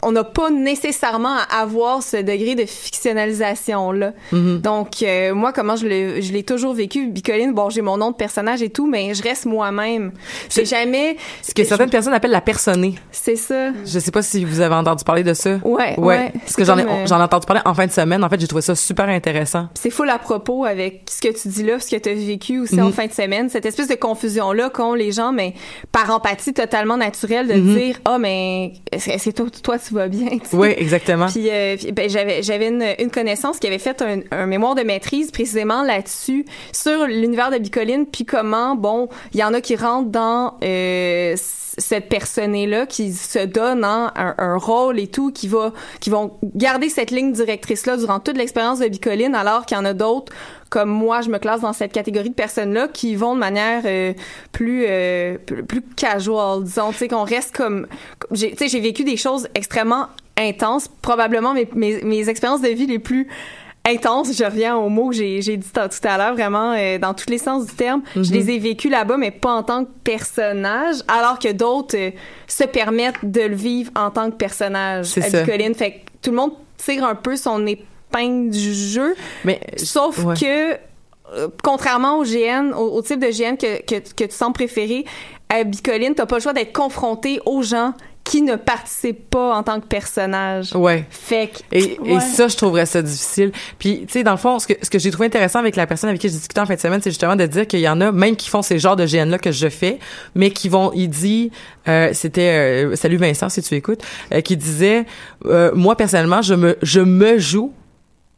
on n'a pas nécessairement à avoir ce degré de fictionnalisation-là. Mhm. Donc, euh, moi, comment je l'ai, je l'ai toujours vécu, Bicoline, bon, j'ai mon nom de personnage et tout, mais je reste moi-même. C'est jamais... Ce que certaines personnes appellent la personnée. C'est ça. Je sais pas si vous avez entendu parler de ça. Ouais, Ouais. ouais. Parce C'est que j'en ai, euh, j'en ai entendu parler en fin de semaine. En fait, j'ai trouvé ça super intéressant. c'est full à propos avec ce que tu dis là, ce que tu as vécu aussi Mhm. en fin de semaine, cette espèce de confusion-là qu'ont les gens, mais par empathie totalement naturelle de Mhm. dire « Ah, mais est-ce que toi, toi, tu vas bien? »? Oui, exactement. Puis, euh, puis, ben, j'avais j'avais une, une connaissance qui avait fait un, un mémoire de maîtrise précisément là-dessus sur l'univers de Bicoline puis comment bon il y en a qui rentrent dans euh, cette personne là qui se donne hein, un, un rôle et tout qui va qui vont garder cette ligne directrice là durant toute l'expérience de Bicoline alors qu'il y en a d'autres comme moi, je me classe dans cette catégorie de personnes-là qui vont de manière euh, plus, euh, plus plus casual, disons, tu sais, qu'on reste comme, j'ai- tu sais, j'ai vécu des choses extrêmement intenses, probablement mes, mes, mes expériences de vie les plus intenses, je reviens au mot que j'ai j'ai dit tout à l'heure, vraiment, euh, dans tous les sens du terme, je les ai vécues là-bas, mais pas en tant que personnage, alors que d'autres euh, se permettent de le vivre en tant que personnage C'est à ça. Fait que tout le monde tire un peu son épingle du jeu, Mais Sauf ouais. que, euh, contrairement au GN, au, au type de GN que, que, que tu sembles préférer, à Bicoline, t'as pas le choix d'être confronté aux gens qui ne participent pas en tant que personnage. Ouais. Fait que, Et, et Ouais. ça, je trouverais ça difficile. Puis, tu sais, dans le fond, ce que, ce que j'ai trouvé intéressant avec la personne avec qui j'ai discuté en fin de semaine, c'est justement de dire qu'il y en a même qui font ces genres de GN-là que je fais, mais qui vont, il dit, euh, c'était, euh, salut Vincent, si tu écoutes, euh, qui disait, euh, moi, personnellement, je me, je me joue,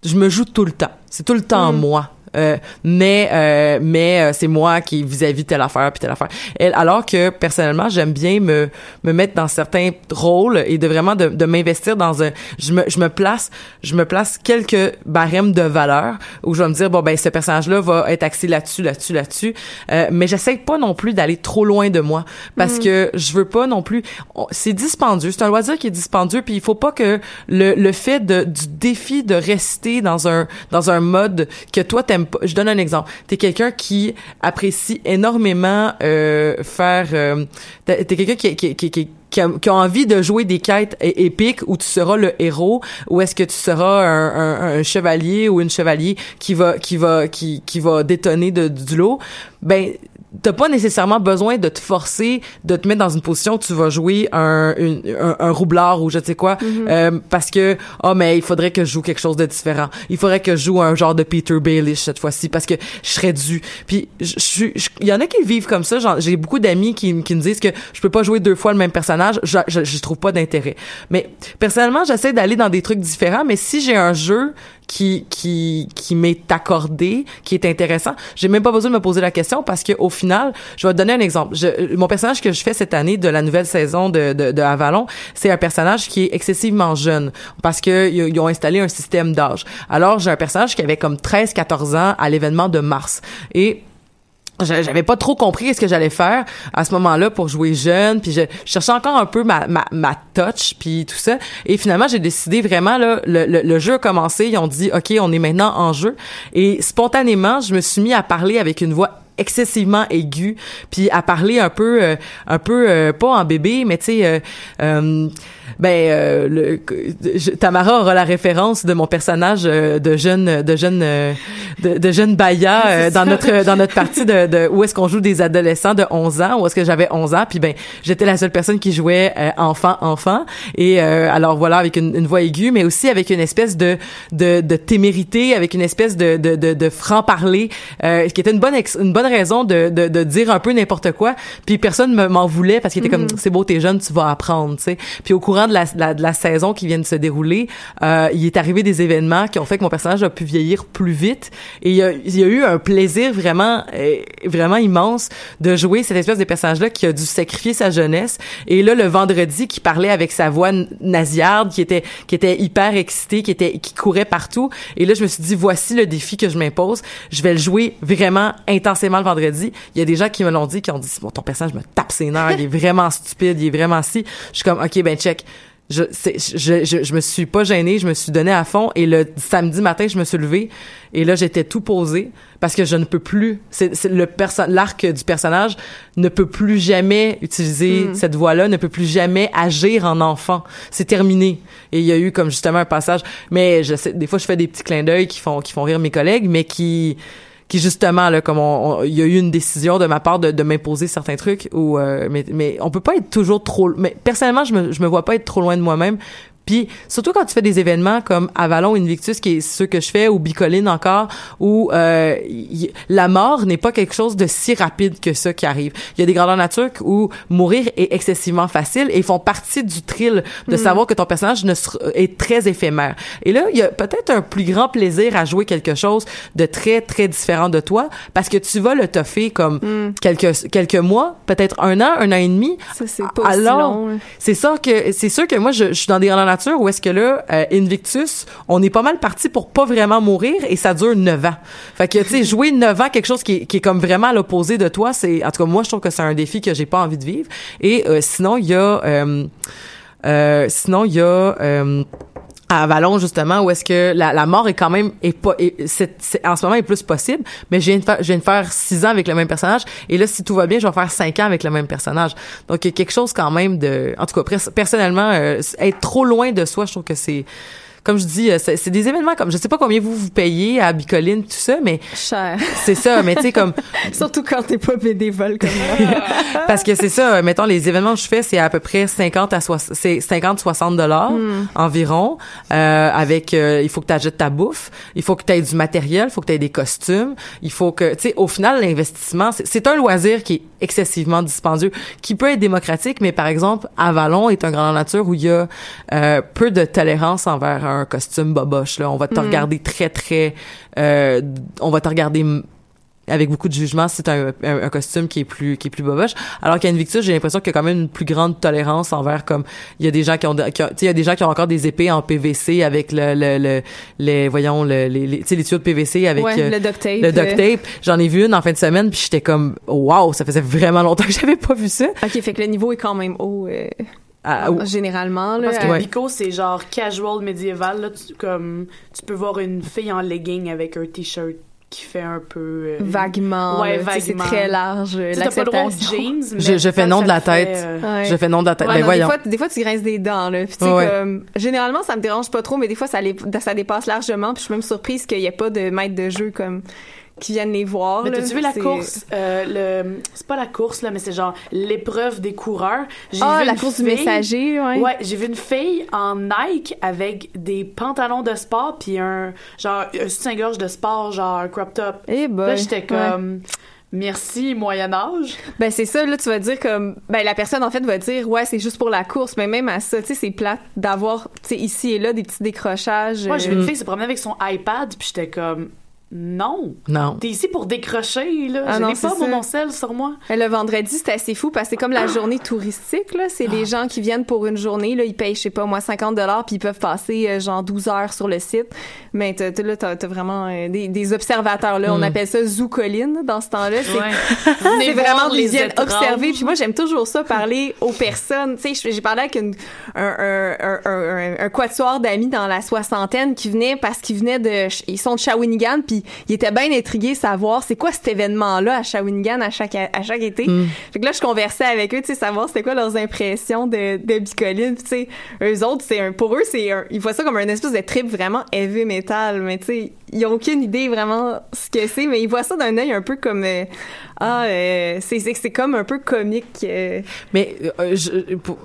je me joue tout le temps. C'est tout le temps Mm. moi. Euh, mais euh, mais euh, c'est moi qui vis-à-vis telle affaire puis telle affaire. Elle, alors que personnellement j'aime bien me me mettre dans certains rôles et de vraiment de, de m'investir dans un je me je me place je me place quelques barèmes de valeur où je vais me dire bon ben ce personnage là va être axé là-dessus là-dessus là-dessus. Euh, mais j'essaie pas non plus d'aller trop loin de moi parce que je veux pas non plus c'est dispendieux. C'est un loisir qui est dispendieux puis il faut pas que le le fait de du défi de rester dans un dans un mode que toi t'aimes je donne un exemple. T'es quelqu'un qui apprécie énormément euh, faire euh, t'es quelqu'un qui qui qui, qui a, envie de jouer des quêtes épiques où tu seras le héros ou est-ce que tu seras un chevalier ou une chevalier qui va qui va qui qui va détonner de, du lot? Ben t'as pas nécessairement besoin de te forcer de te mettre dans une position où tu vas jouer un une- un, un roublard ou je sais quoi euh, parce que oh mais il faudrait que je joue quelque chose de différent. Il faudrait que je joue un genre de Peter Baelish cette fois-ci parce que je serais dû. Puis il y en a qui vivent comme ça. J'ai beaucoup d'amis qui, qui me disent que je peux pas jouer deux fois le même personnage. Je je, je trouve pas d'intérêt. Mais personnellement j'essaie d'aller dans des trucs différents mais si j'ai un jeu qui qui qui m'est accordé, qui est intéressant. J'ai même pas besoin de me poser la question parce que au final, je vais te donner un exemple. Mon personnage que je fais cette année de la nouvelle saison de de, de Avalon, c'est un personnage qui est excessivement jeune parce que ils ont installé un système d'âge. Alors j'ai un personnage qui avait comme 13-14 ans à l'événement de mars et j'avais pas trop compris ce que j'allais faire à ce moment-là pour jouer jeune puis je, cherchais encore un peu ma, ma, ma touch puis tout ça. Et finalement j'ai décidé vraiment là le, le, le jeu a commencé ils ont dit ok on est maintenant en jeu. Et spontanément je me suis mis à parler avec une voix excessivement aiguë puis à parler un peu euh, un peu euh, pas en bébé mais tu sais euh, euh, ben euh, le, je- Tamara aura la référence de mon personnage euh, de jeune de jeune euh, de, de jeune Baya euh, dans notre dans notre partie de, de où est-ce qu'on joue des adolescents de 11 ans où est-ce que j'avais 11 ans puis ben j'étais la seule personne qui jouait euh, enfant enfant et euh, alors voilà avec une, une voix aiguë mais aussi avec une espèce de de, de témérité avec une espèce de de, de, de franc parler euh, qui était une bonne ex- une bonne raison de, de, de dire un peu n'importe quoi. Puis personne me- m'en voulait parce qu'il était comme c'est beau t'es jeune tu vas apprendre. tu sais. Puis au de la, saison qui vient de se dérouler, euh, il est arrivé des événements qui ont fait que mon personnage a pu vieillir plus vite. Et il y a, eu un plaisir vraiment euh, vraiment immense de jouer cette espèce de personnage là qui a dû sacrifier sa jeunesse. Et là le vendredi qui parlait avec sa voix nasillarde, qui était qui était hyper excité, qui était qui courait partout. Et là je me suis dit voici le défi que je m'impose. Je vais le jouer vraiment intensément le vendredi. Il y a des gens qui me l'ont dit, qui ont dit bon ton personnage me tape ses nerfs, il est vraiment stupide, il est vraiment si. Je suis comme ok ben check. Je, c'est- je, je, je me suis pas gênée, je me suis donné à fond et le samedi matin, je me suis levée et là, j'étais tout posé parce que je ne peux plus, c'est, c'est le perso- l'arc du personnage ne peut plus jamais utiliser cette voix-là, ne peut plus jamais agir en enfant. C'est terminé. Et il y a eu comme justement un passage, mais je sais, des fois, je fais des petits clins d'œil qui font, qui font rire mes collègues, mais qui, qui justement là comme on, il y a eu une décision de ma part de, de m'imposer certains trucs ou euh, mais mais on peut pas être toujours trop mais personnellement je me je me vois pas être trop loin de moi-même puis surtout quand tu fais des événements comme Avalon Invictus qui est ce que je fais ou Bicoline encore où euh, y- la mort n'est pas quelque chose de si rapide que ça qui arrive. Il y a des grandeurs nature où mourir est excessivement facile et font partie du thrill de savoir que ton personnage ne est très éphémère. Et là, il y a peut-être un plus grand plaisir à jouer quelque chose de très très différent de toi parce que tu vas le toffer comme quelques quelques mois, peut-être un an, un an et demi. Ça, c'est pas Alors, long, hein. c'est ça que c'est sûr que moi je, je suis dans des grandeurs nature où est-ce que là euh, Invictus, on est pas mal parti pour pas vraiment mourir et ça dure 9 ans. Fait que tu sais jouer 9 ans quelque chose qui est, qui est comme vraiment à l'opposé de toi, c'est en tout cas moi je trouve que c'est un défi que j'ai pas envie de vivre et euh, sinon il y a euh, euh, sinon il y a à Avalon justement où est-ce que la, mort est quand même est pas est- en ce moment est plus possible mais je viens de faire six ans avec le même personnage et là si tout va bien je vais faire cinq ans avec le même personnage. Donc il y a quelque chose quand même de en tout cas pers- personnellement euh, être trop loin de soi je trouve que c'est comme je dis euh, c'est, des événements comme je sais pas combien vous vous payez à Bicoline tout ça mais Cher. c'est ça mais tu sais comme Surtout quand t'es pas bénévole comme moi. parce que c'est ça, euh, mettons les événements que je fais, c'est à peu près 50 à 60 c'est 50 60 dollars environ euh, avec euh, il faut que tu achètes ta bouffe, il faut que tu aies du matériel, il faut que tu aies des costumes, il faut que tu sais au final l'investissement c'est- c'est un loisir qui est excessivement dispendieux qui peut être démocratique mais par exemple Avalon est un grand nature où il y a euh, peu de tolérance envers un costume boboche là, on va te regarder très très euh, on va te regarder avec beaucoup de jugement, c'est un, un, un costume qui est plus qui est plus boboche. Alors qu'à Invictus, j'ai l'impression qu'il y a quand même une plus grande tolérance envers comme il y a des gens qui ont de- qui ont- tu sais il y a des gens qui ont encore des épées en PVC avec le le, le les voyons le, les les, tu sais, les tuyaux de PVC avec ouais, euh, le duct tape. le duct euh. tape. J'en ai vu une en fin de semaine puis j'étais comme waouh, ça faisait vraiment longtemps que j'avais pas vu ça. OK, fait que le niveau est quand même haut, euh, Ah, généralement. Là, Parce que Ouais. Bico, c'est genre casual médiéval. Là, tu, comme, tu peux voir une fille en legging avec un t-shirt qui fait un peu. euh, vaguement. Ouais, C'est très large, euh, Tu sais, t'as pas le droit aux l'acceptation. jeans, mais Je- je fais non de ça la fait, tête. euh, Ouais. Je fais nom de la tête. Ouais, ben non, voyons. Des fois, des fois, tu grinces des dents, là. Puis, tu sais, Ouais. comme, généralement, ça me dérange pas trop, mais des fois, ça, les, ça dépasse largement. Puis, je suis même surprise qu'il y ait pas de maître de jeu, comme, qui viennent les voir. Mais t'as-tu vu la course? Euh, le... C'est pas la course, là, mais c'est genre l'épreuve des coureurs. Ah, la course du messager, ouais. Ouais, j'ai vu une fille en Nike avec des pantalons de sport puis un genre un soutien-gorge de sport genre un crop top. Eh boy. Là, j'étais Ouais. comme merci Moyen Âge. Ben c'est ça là tu vas dire comme ben la personne en fait va dire ouais c'est juste pour la course mais même à ça tu sais c'est plate d'avoir tu sais ici et là des petits décrochages. Moi, j'ai euh, vu une fille se promener avec son iPad puis j'étais comme non. Non. T'es ici pour décrocher là. Ah je n'ai c'est pas mon sel sur moi. Le vendredi, c'était assez fou parce que c'est comme la journée touristique, là. C'est des gens qui viennent pour une journée, là. Ils payent, je sais pas, moi, 50 dollars puis ils peuvent passer, euh, genre, 12 heures sur le site. Mais t'as, là, t'as, vraiment euh, des, des observateurs, là. On appelle ça zoocoline dans ce temps-là. C'est, Ouais. c'est vraiment qu'ils viennent observer. Puis moi, j'aime toujours ça, parler aux personnes. Tu sais, j'ai parlé avec une, un, un, un, un, un- un quatuor d'amis dans la soixantaine qui venaient parce qu'ils venaient de... Ils sont de Shawinigan, puis ils étaient bien intrigués de savoir c'est quoi cet événement-là à Shawinigan à chaque, à chaque été. Fait que là, je conversais avec eux, tu sais, savoir c'était quoi leurs impressions de, de Bicoline. Puis, tu sais, eux autres, c'est un... Pour eux, c'est un... Ils voient ça comme un espèce de trip vraiment heavy metal, mais tu sais ils ont aucune idée vraiment ce que c'est, mais ils voient ça d'un œil un peu comme euh, ah, euh, c'est c'est comme un peu comique. euh. Mais euh, pour-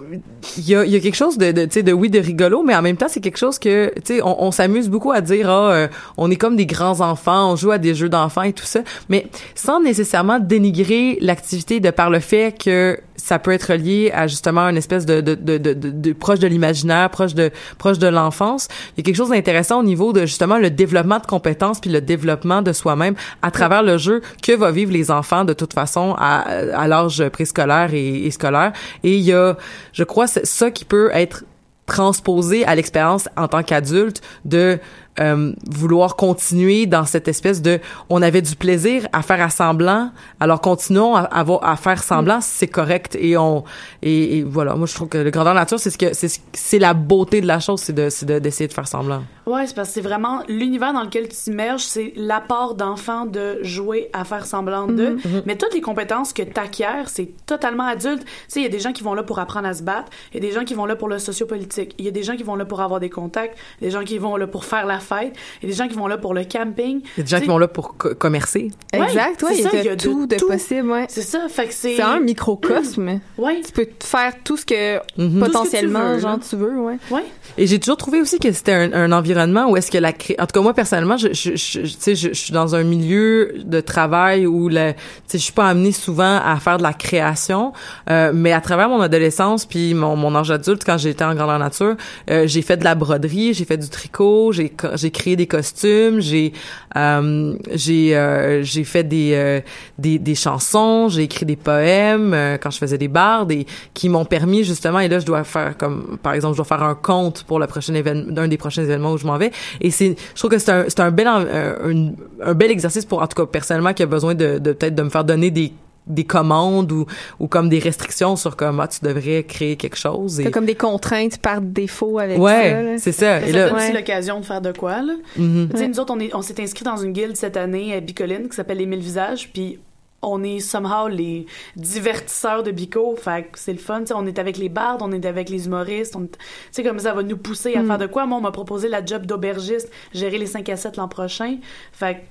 il y a, y a quelque chose de, de, tu sais, de oui, de rigolo, mais en même temps, c'est quelque chose que, tu sais, on, on s'amuse beaucoup à dire, ah, euh, on est comme des grands enfants, on joue à des jeux d'enfants et tout ça, mais sans nécessairement dénigrer l'activité de par le fait que ça peut être lié à justement une espèce de, de, de, de, de- de- proche de l'imaginaire, proche de proche de l'enfance. Il y a quelque chose d'intéressant au niveau de justement le développement de compétences puis le développement de soi-même à travers le jeu que va vivre les enfants de toute façon à, l'âge préscolaire et, scolaire. Et il y a, je crois, ça qui peut être transposé à l'expérience en tant qu'adulte de euh, vouloir continuer dans cette espèce de on avait du plaisir à faire assemblant alors continuons à, à faire semblant c'est correct et on et, et voilà. Moi je trouve que le grandeur nature c'est ce que c'est ce- c'est la beauté de la chose c'est de c'est de- d'essayer de faire semblant. Ouais, c'est parce que c'est vraiment l'univers dans lequel tu t'immerges, c'est l'apport d'enfants de jouer à faire semblant d'eux. Mais toutes les compétences que t'acquiers, c'est totalement adulte. Tu sais, il y a des gens qui vont là pour apprendre à se battre, il y a des gens qui vont là pour le sociopolitique, il y a des gens qui vont là pour avoir des contacts, des gens qui vont là pour faire la fête, il y a des gens qui vont là pour le camping. il y a des gens qui vont là pour co- commercer Ouais, exact, ouais, c'est il y, a il y a de de tout de tout. possible, ouais. C'est ça, fait que c'est... Un microcosme. Ouais, Tu peux faire tout ce que Mhm. potentiellement, Tout ce que tu veux, genre, tu veux, ouais. ouais. Et j'ai toujours trouvé aussi que c'était un, un environnement où est-ce que la cré... en tout cas moi personnellement je je je, je- je, suis dans un milieu de travail où sais je suis pas amenée souvent à faire de la création euh, mais à travers mon adolescence puis mon mon âge adulte quand j'étais en grandeur nature euh, j'ai fait de la broderie j'ai fait du tricot j'ai j'ai créé des costumes j'ai euh, j'ai euh, j'ai fait des, euh, des des chansons j'ai écrit des poèmes euh, quand je faisais des bardes et qui m'ont permis justement et là je dois faire comme par exemple je dois faire un compte pour le prochain événement d'un des prochains événements où je m'en vais. Et c'est je trouve que c'est un c'est un bel un, un- un bel exercice pour en tout cas personnellement qui a besoin de, de peut-être de me faire donner des des commandes ou ou comme des restrictions sur comment tu devrais créer quelque chose et T'as comme des contraintes par défaut avec ça, ouais là. c'est ça et ça là donne aussi l'occasion de faire de quoi, là. sais, nous autres, on est- on s'est inscrit dans une guilde cette année à Bicoline qui s'appelle Les Mille Visages, puis on est somehow les divertisseurs de Bico, fait que c'est le fun. tu sais, on est avec les bardes, on est avec les humoristes, on tu sais, comme ça va nous pousser à faire de quoi. Moi, on m'a proposé la job d'aubergiste, gérer les 5 à 7 l'an prochain. Fait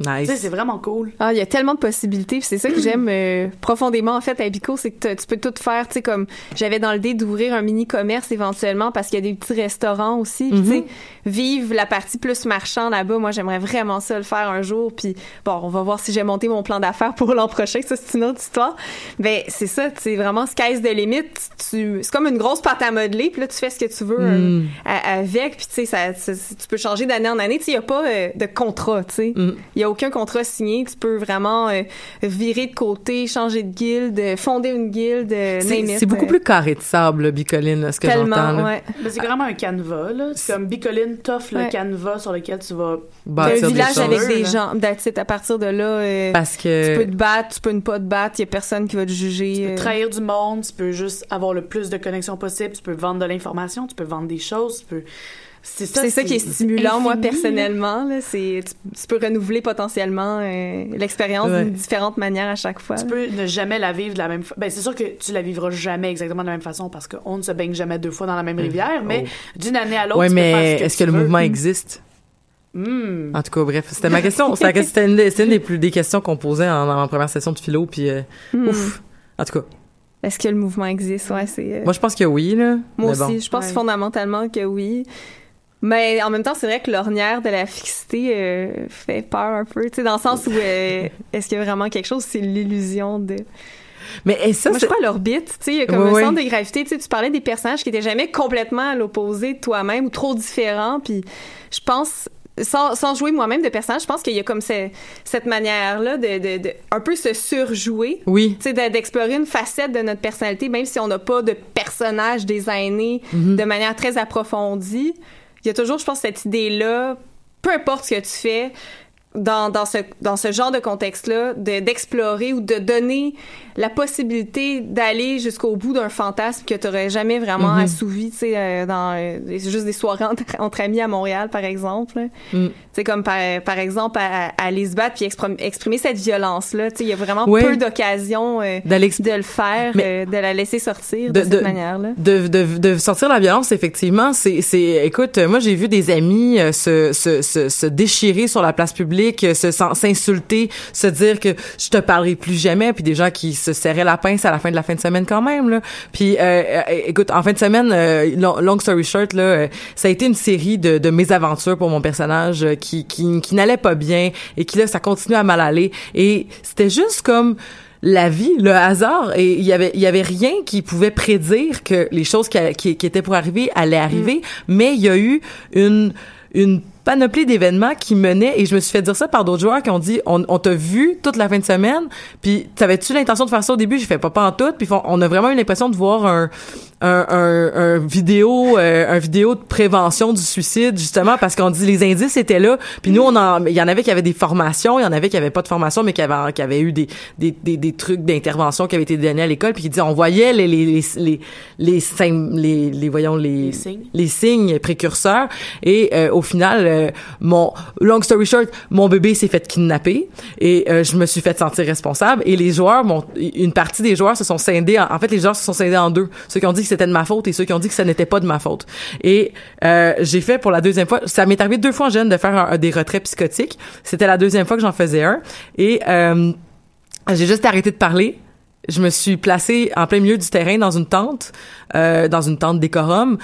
nice c'est vraiment cool. Ah, il y a tellement de possibilités, c'est ça que j'aime euh, profondément en fait à Bico, c'est que tu peux tout faire, tu sais comme j'avais dans l'idée d'ouvrir un mini commerce éventuellement parce qu'il y a des petits restaurants aussi, puis tu sais vivre la partie plus marchand là-bas, moi j'aimerais vraiment ça le faire un jour, puis bon, on va voir si j'ai monté mon plan d'affaires pour l'an prochain, ça c'est une autre histoire. Ben c'est ça, c'est vraiment sky's the limit, tu c'est comme une grosse pâte à modeler, puis là tu fais ce que tu veux euh, à- avec, puis tu sais ça, ça- tu peux changer d'année en année, tu sais il y a pas euh, de contrat, tu sais. Mm. A aucun contrat signé. Tu peux vraiment euh, virer de côté, changer de guilde, euh, fonder une guilde, euh, c'est beaucoup plus carré de sable là, bicoline ce que j'entends ouais. Mais c'est vraiment un canevas, là. C'est comme Bicoline t'offre le Ouais. canevas sur lequel tu vas... Bâtir un village avec des gens. À partir de là, euh, parce tu que peux te battre, tu peux ne pas te battre. Il y a personne qui va te juger. Tu peux trahir du monde, tu peux juste avoir le plus de connexions possible, tu peux vendre de l'information, tu peux vendre des choses, tu peux... C'est ça, C'est ça qui est stimulant, moi, infini, personnellement. Là, c'est, tu, tu peux renouveler potentiellement euh, l'expérience Ouais. d'une différente manière à chaque fois. Tu là. peux ne jamais la vivre de la même façon. Ben, c'est sûr que tu la vivras jamais exactement de la même façon parce qu'on ne se baigne jamais deux fois dans la même rivière, mais d'une année à l'autre, ouais tu peux faire mais ce que est-ce tu que le mouvement existe? Hmm. En tout cas, bref, c'était ma question. C'était une, c'était une des plus des questions qu'on posait en, en première session de philo, puis euh, Hmm. ouf. En tout cas, Est-ce que le mouvement existe? Ouais, c'est. euh, moi je pense que oui là. Moi mais aussi, bon. je pense Ouais. fondamentalement que oui. Mais en même temps, c'est vrai que l'ornière de la fixité euh, fait peur un peu, tu sais, dans le sens où euh, est-ce qu'il y a vraiment quelque chose, c'est l'illusion de. Mais et ça, Moi, je c'est- crois à l'orbite, tu sais, il y a comme Ouais, un centre de gravité, tu sais, tu parlais des personnages qui étaient jamais complètement à l'opposé de toi-même ou trop différents, puis je pense. Sans, sans jouer moi-même de personnage, je pense qu'il y a comme ce- cette manière-là de, de, de un peu se surjouer oui. tu sais, de- d'explorer une facette de notre personnalité, même si on n'a pas de personnage designé Mhm. de manière très approfondie. Il y a toujours, je pense, cette idée-là, peu importe ce que tu fais, dans, dans ce dans ce genre de contexte-là, de- d'explorer ou de donner la possibilité d'aller jusqu'au bout d'un fantasme que tu n'aurais jamais vraiment Mhm. assouvi, tu sais, euh, dans euh, juste des soirées entre, entre amis à Montréal, par exemple. Mm. Tu sais, comme par, par exemple à, à aller se battre puis exprim- exprimer cette violence-là. Tu sais, il y a vraiment peu d'occasions euh, de le faire, de la laisser sortir de, De- cette manière-là. de, de, de sortir la violence effectivement c'est écoute moi j'ai vu des amis se, se, se, se déchirer sur la place publique euh, se s'insulter se dire que je te parlerai plus jamais puis des gens qui se serraient la pince à la fin de la fin de semaine quand même là. Puis euh, euh, écoute en fin de semaine euh, long, long story short là euh, ça a été une série de, de mésaventures pour mon personnage qui qui, qui n'allait pas bien et qui là ça continue à mal aller. Et c'était juste comme la vie, le hasard, et il y avait il y avait rien qui pouvait prédire que les choses qui, qui, qui étaient pour arriver allaient arriver, mais il y a eu une une panoplie d'événements qui menaient et je me suis fait dire ça par d'autres joueurs qui ont dit on, on t'a vu toute la fin de semaine puis t'avais-tu l'intention de faire ça au début? J'ai fait pas pas en tout puis on a vraiment eu l'impression de voir un un, un, un vidéo euh, un vidéo de prévention du suicide justement parce qu'on dit les indices étaient là puis nous on en il y en avait qui avaient des formations il y en avait qui avaient pas de formation mais qui avaient qui avaient eu des des, des, des trucs d'intervention qui avaient été donnés à l'école puis qui disaient on voyait les les les les les, les, les voyons les Les signes. les signes précurseurs et euh, au final euh, mon long story short mon bébé s'est fait kidnapper et euh, je me suis fait sentir responsable et les joueurs une partie des joueurs se sont scindés en, fait les joueurs se sont scindés en deux. Ceux qui ont dit que c'était de ma faute et ceux qui ont dit que ça n'était pas de ma faute. Et euh, j'ai fait pour la deuxième fois ça m'est arrivé deux fois en jeune de faire un- un- des retraits psychotiques. C'était la deuxième fois que j'en faisais un et j'ai juste arrêté de parler. Je me suis placée en plein milieu du terrain dans une tente, dans une tente décorum,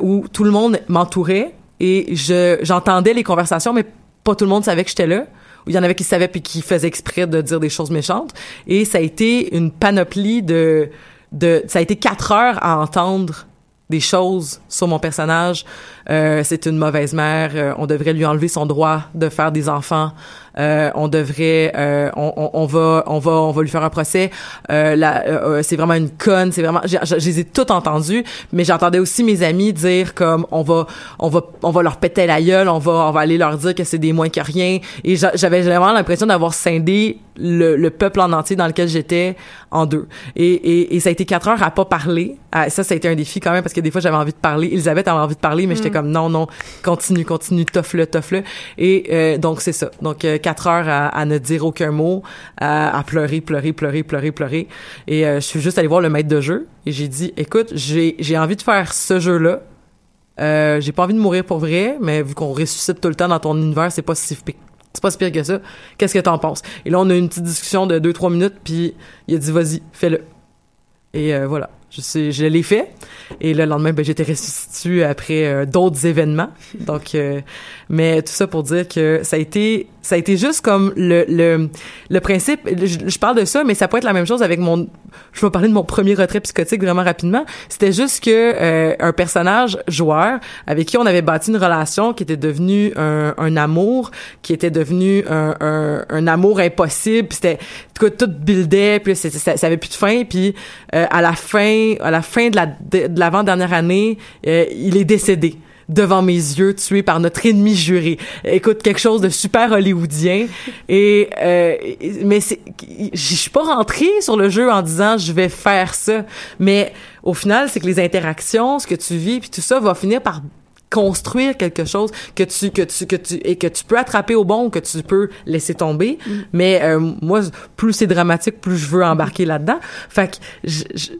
où tout le monde m'entourait et je j'entendais les conversations, mais pas tout le monde savait que j'étais là. Il y en avait qui savaient puis qui faisaient exprès de dire des choses méchantes. Et ça a été une panoplie de de ça a été quatre heures à entendre des choses sur mon personnage. Euh, c'est une mauvaise mère. euh, on devrait lui enlever son droit de faire des enfants. Euh, on devrait, euh, on, on, on va, on va, on va lui faire un procès. Euh, euh, euh, c'est vraiment une conne. C'est vraiment, j'ai- j'ai- je les ai toutes entendues, mais j'entendais aussi mes amis dire comme on va, on va, on va leur péter la gueule, on va, on va aller leur dire que c'est des moins que rien. Et j'a- j'avais vraiment l'impression d'avoir scindé le, le peuple en entier dans lequel j'étais en deux. Et, et, et ça a été quatre heures à pas parler. Ah, ça, ça a été un défi quand même parce que des fois j'avais envie de parler. Elisabeth avait envie de parler, mais j'étais comme non, non, continue, continue, tough-le, tough-le. Et euh, donc c'est ça. Donc euh, quatre heures à, ne dire aucun mot, à, à pleurer, pleurer, pleurer, pleurer, pleurer. Et euh, je suis juste allée voir le maître de jeu et j'ai dit, écoute, j'ai envie de faire ce jeu-là. Euh, j'ai pas envie de mourir pour vrai, mais vu qu'on ressuscite tout le temps dans ton univers, c'est pas si c'est pas si pire que ça. Qu'est-ce que t'en penses? Et là, on a eu une petite discussion de 2-3 minutes, puis il a dit, vas-y, fais-le. Et euh, voilà, je, l'ai fait. Et le lendemain, ben, j'étais ressuscité après euh, d'autres événements. Donc, euh, mais tout ça pour dire que ça a été, ça a été juste comme le le, principe. Je, parle de ça, mais ça peut être la même chose avec mon. Je vais parler de mon premier retrait psychotique vraiment rapidement. C'était juste que euh, un personnage joueur avec qui on avait bâti une relation qui était devenue un, amour, qui était devenu un, amour impossible. C'était tout, tout buildait, puis ça, ça avait plus de fin. Puis euh, à la fin, à la fin de la de, de l'avant-dernière année, euh, il est décédé devant mes yeux, tué par notre ennemi juré. Écoute, quelque chose de super hollywoodien. Et euh, mais je suis pas rentrée sur le jeu en disant je vais faire ça. Mais au final, c'est que les interactions, ce que tu vis, puis tout ça va finir par construire quelque chose que tu que tu que tu et que tu peux attraper au bon que tu peux laisser tomber mais euh, moi plus c'est dramatique plus je veux embarquer là-dedans fait que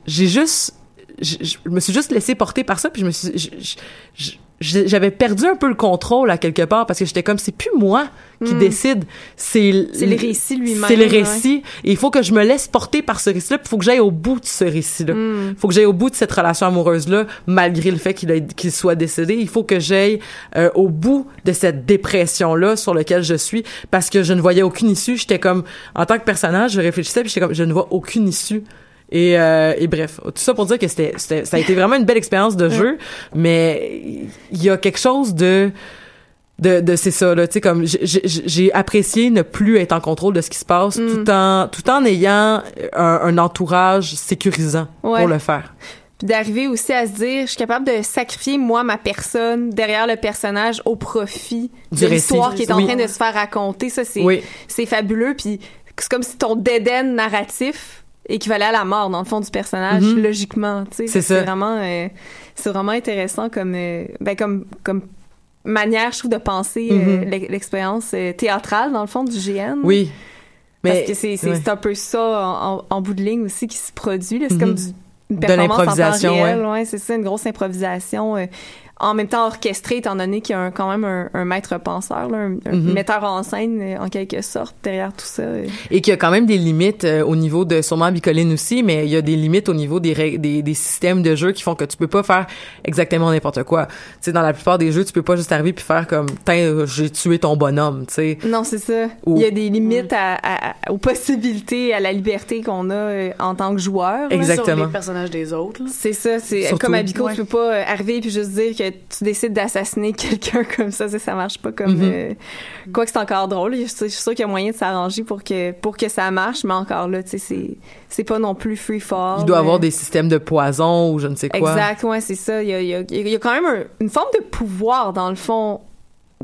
j'ai juste je je me suis juste laissé porter par ça puis je me suis je- j'avais perdu un peu le contrôle à quelque part parce que j'étais comme c'est plus moi qui décide. C'est C'est le récit lui-même, c'est le ouais. récit. Et il faut que je me laisse porter par ce récit là il faut que j'aille au bout de ce récit là Mm. il faut que j'aille au bout de cette relation amoureuse là malgré le fait qu'il soit décédé. Il faut que j'aille euh, au bout de cette dépression là sur laquelle je suis parce que je ne voyais aucune issue. J'étais comme en tant que personnage je réfléchissais puis j'étais comme je ne vois aucune issue et, euh, et bref, tout ça pour dire que c'était, c'était- ça a été vraiment une belle expérience de jeu, mais il y a quelque chose de de, de c'est ça là, tu sais comme j'ai- apprécié ne plus être en contrôle de ce qui se passe tout en tout en ayant un, un entourage sécurisant Ouais. pour le faire. puis d'arriver aussi à se dire, je suis capable de sacrifier moi ma personne derrière le personnage au profit Du de l'histoire qui est en Oui. train de se faire raconter. Ça, c'est Oui. c'est fabuleux. Puis c'est comme si ton end narratif équivalait à la mort dans le fond du personnage Mhm. logiquement. tu sais. C'est vraiment, euh, c'est vraiment intéressant comme, euh, ben comme comme manière, je trouve, de penser euh, Mhm. l'ex- l'expérience théâtrale dans le fond du GN. Oui. Mais Parce que c'est ouais. un peu ça en, en- en bout de ligne aussi qui se produit. C'est Mhm. comme du, une De performance temps l'improvisation. Ouais, c'est ça, une grosse improvisation. En même temps orchestrée, étant donné qu'il y a un- quand même un, un maître penseur, là, un, un Mhm. metteur en scène euh, en quelque sorte derrière tout ça. euh. et qu'il y a quand même des limites euh, au niveau de sûrement Bicoline aussi, mais il y a des limites au niveau des, des des systèmes de jeu qui font que tu peux pas faire exactement n'importe quoi. Tu sais, dans la plupart des jeux, tu peux pas juste arriver puis faire comme, Tain, j'ai tué ton bonhomme, tu sais. Non, c'est ça. Ou- Il y a des limites à, à- à- aux possibilités, à la liberté qu'on a euh, en tant que joueur. là. Exactement. Sur les personnages des autres. là. C'est ça, c'est comme à Bico, Ouais. tu peux pas arriver puis juste dire que tu décides d'assassiner quelqu'un comme ça, ça, ça marche pas comme euh, quoi que c'est encore drôle, je suis je suis sûre qu'il y a moyen de s'arranger pour que pour que ça marche, mais encore là, tu sais c'est pas non plus free fall. Il doit mais- avoir des systèmes de poison ou je ne sais quoi. Exact, ouais, c'est ça, il y a, il y a- il y a quand même un- une forme de pouvoir dans le fond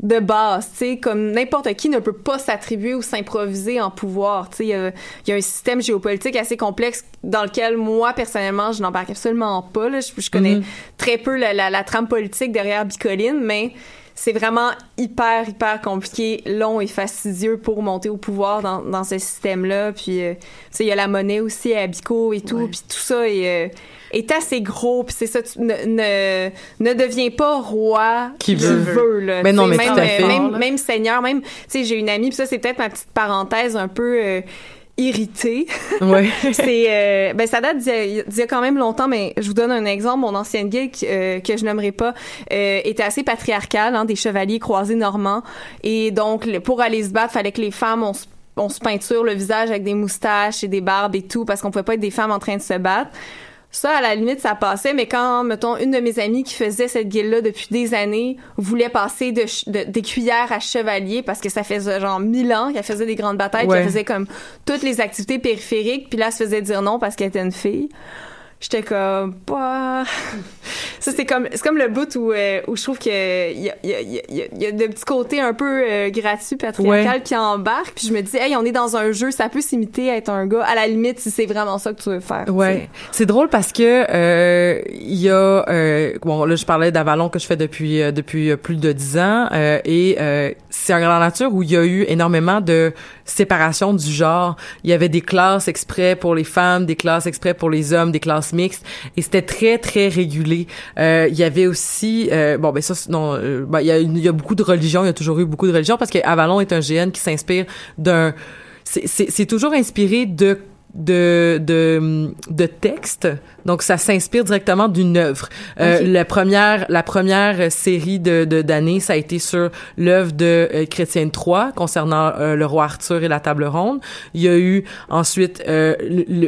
de base, tu sais, comme n'importe qui ne peut pas s'attribuer ou s'improviser en pouvoir, tu sais, il y a, il y a un système géopolitique assez complexe dans lequel moi personnellement je n'embarque absolument pas, là, je, je connais Mhm. très peu la, la, la trame politique derrière Bicoline, mais c'est vraiment hyper hyper compliqué, long et fastidieux pour monter au pouvoir dans, dans ce système-là, puis euh, tu sais, il y a la monnaie aussi à Bico et tout, Ouais. puis tout ça est, euh, est assez gros, puis c'est ça, tu ne, ne, ne deviens pas roi Qui veut. veut, là. Mais non, mais même, tout à fait. Même, même seigneur, même, tu sais, j'ai une amie, puis ça, c'est peut-être ma petite parenthèse un peu euh, irritée. Ouais. c'est euh, ben ça date d'il y, a- d'il y a quand même longtemps mais je vous donne un exemple mon ancienne guilde euh, que je nommerai pas euh, était assez patriarcale hein, des chevaliers croisés normands et donc le- pour aller se battre fallait que les femmes on se on se peinture le visage avec des moustaches et des barbes et tout parce qu'on pouvait pas être des femmes en train de se battre ça, à la limite, ça passait, mais quand, mettons, une de mes amies qui faisait cette guilde-là depuis des années voulait passer de, des cuillères à chevalier parce que ça faisait genre mille ans qu'elle faisait des grandes batailles, puis Ouais. elle faisait comme toutes les activités périphériques, puis là, elle se faisait dire non parce qu'elle était une fille. J'étais comme, bah... Ça, c'est comme, c'est comme le bout où, euh, où je trouve qu'il y y, a, il y, a, il y a- il y a de petits côtés un peu euh, gratuits, patriarcal qui embarquent. Puis je me dis, hey, on est dans un jeu, ça peut s'imiter à être un gars. À la limite, si c'est vraiment ça que tu veux faire. Ouais, c'est drôle parce que euh, il y a euh, bon là je parlais d'Avalon que je fais depuis euh, depuis euh, plus de dix ans euh, et euh, c'est un grand nature où il y a eu énormément de séparation du genre. Il y avait des classes exprès pour les femmes, des classes exprès pour les hommes, des classes mixtes et c'était très très régulé. Euh, il y avait aussi euh, bon ben ça non euh, ben, il y a beaucoup de religions, il y a toujours eu beaucoup de religions parce que Avalon est un GN qui s'inspire d'un c'est toujours inspiré de de de de textes donc ça s'inspire directement d'une œuvre. Euh, la première la première série de de- d'années ça a été sur l'œuvre de euh, Chrétien III concernant euh, le roi Arthur et la table ronde. Il y a eu ensuite euh,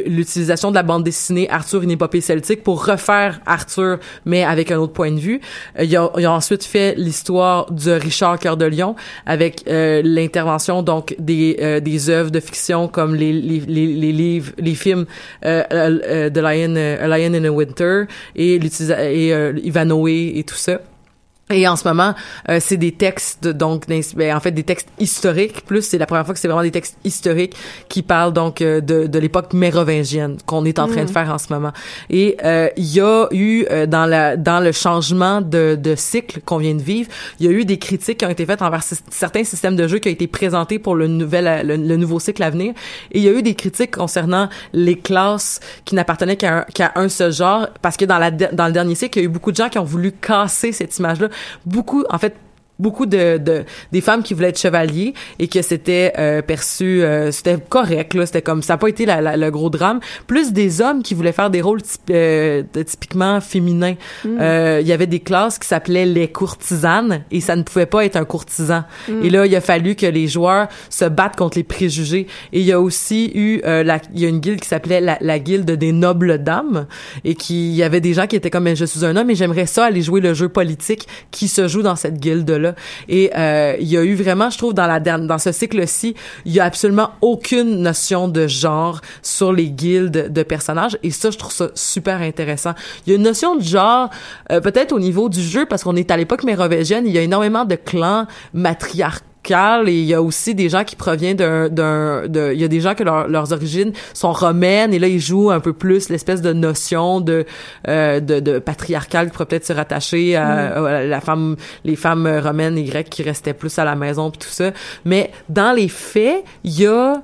l'utilisation de la bande dessinée Arthur une épopée celtique pour refaire Arthur mais avec un autre point de vue. Euh, il y a, il y a ensuite fait l'histoire de Richard Cœur de Lion avec euh, l'intervention donc des euh, des œuvres de fiction comme les les les, les livres les films euh, euh, euh, The Lion euh, Lion in the Winter et et euh, Ivanhoe et tout ça et en ce moment, euh, c'est des textes donc ben, en fait des textes historiques. Plus c'est la première fois que c'est vraiment des textes historiques qui parlent donc euh, de, de l'époque mérovingienne qu'on est en train de faire en ce moment. Et euh, il y a eu euh, dans la dans le changement de, de cycle qu'on vient de vivre, il y a eu des critiques qui ont été faites envers certains systèmes de jeu qui ont été présentés pour le nouvel le, le nouveau cycle à venir. Et il y a eu des critiques concernant les classes qui n'appartenaient qu'à un, qu'à un seul genre parce que dans la dans le dernier cycle, il y a eu beaucoup de gens qui ont voulu casser cette image-là beaucoup, en fait, beaucoup de, de des femmes qui voulaient être chevaliers et que c'était euh, perçu euh, c'était correct là. C'était comme ça n'a pas été la, la- le gros drame. Plus des hommes qui voulaient faire des rôles typ- euh, de- typiquement féminins. Euh, il y avait des classes qui s'appelaient les courtisanes et ça ne pouvait pas être un courtisan. Et là il a fallu que les joueurs se battent contre les préjugés. Et il y a aussi eu euh, la il y a une guilde qui s'appelait la, la guilde des nobles dames et qui il y avait des gens qui étaient comme Mais je suis un homme et j'aimerais ça aller jouer le jeu politique. Qui se joue dans cette guilde là Et euh, il y a eu vraiment, je trouve, dans ce cycle-ci, il y a absolument aucune notion de genre sur les guildes de personnages. Et ça, je trouve ça super intéressant. Il y a une notion de genre, euh, peut-être au niveau du jeu, parce qu'on est à l'époque mérovingienne, il y a énormément de clans matriarcaux et il y a aussi des gens qui proviennent d'un d'un de il y a des gens que leur- leurs origines sont romaines et là ils jouent un peu plus l'espèce de notion de euh, de, de patriarcal qui pourrait peut-être se rattacher à, à la femme les femmes romaines et grecques qui restaient plus à la maison puis tout ça. Mais dans les faits il y a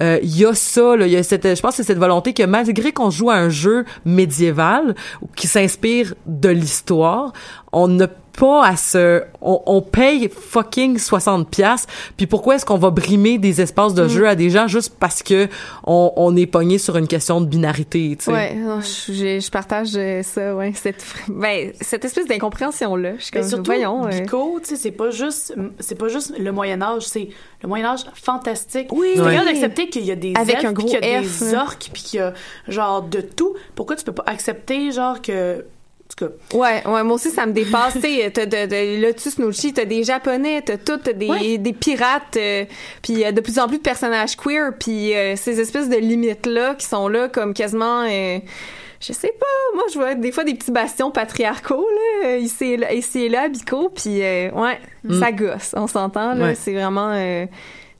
euh, il y a ça, là, il y a cette, je pense que c'est cette volonté que malgré qu'on joue à un jeu médiéval qui s'inspire de l'histoire, on n'a pas à se, on, on paye fucking 60 pièces. Puis pourquoi est-ce qu'on va brimer des espaces de jeu à des gens juste parce que on, on est pogné sur une question de binarité, tu sais? Ouais, non, je, partage euh, ça, ouais. Cette, ben, cette espèce d'incompréhension-là. Je suis Mais comme, surtout, voyons. euh, tu sais, c'est pas juste, c'est pas juste le Moyen Âge, c'est le Moyen Âge fantastique. Oui. C'est capable d'accepter qu'il y a des Avec elfes, un puis gros qu'il y a F, des là. orques, puis qu'il y a genre de tout. Pourquoi tu peux pas accepter genre que, tout cas, Ouais, ouais, moi aussi, ça me dépasse. tu sais, t'as de, de Lotus t'as des Japonais, t'as tout, t'as des, Ouais. des pirates, euh, puis a de plus en plus de personnages queer, puis euh, ces espèces de limites-là qui sont là comme quasiment... euh, je sais pas, moi, je vois des fois des petits bastions patriarcaux, là, euh, ici et là, ici et là, Bico, puis euh, ouais, ça gosse, on s'entend, là, Ouais. c'est vraiment...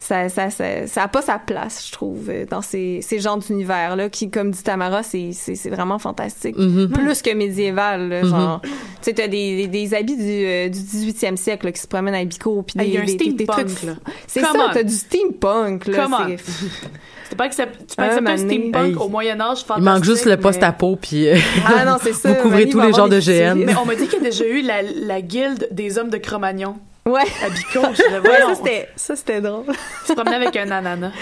ça, ça, ça, ça a pas sa place, je trouve, euh, dans ces, ces genres d'univers-là, qui, comme dit Tamara, c'est, c'est, c'est vraiment fantastique. Mhm. Plus que médiéval, là, genre. Tu sais, t'as des, des, des habits du, euh, du 18e siècle, là, qui se promènent à Bico, puis Ah, des, il y a un des, des- des steampunk, trucs. là. C'est ça, t'as du steampunk, là. Accept- tu peux Un accepter un moment donné. steampunk Hey. au Moyen Âge. Il manque juste le mais- post-apo puis euh, Ah non, c'est ça. Vous couvrez tous les genres de GN. Mais on m'a dit qu'il y a déjà eu la, la guilde des hommes de Cro-Magnon Ouais. à Bico. Je le Ouais, ça, c'était, ça, c'était drôle. se promener avec un ananas.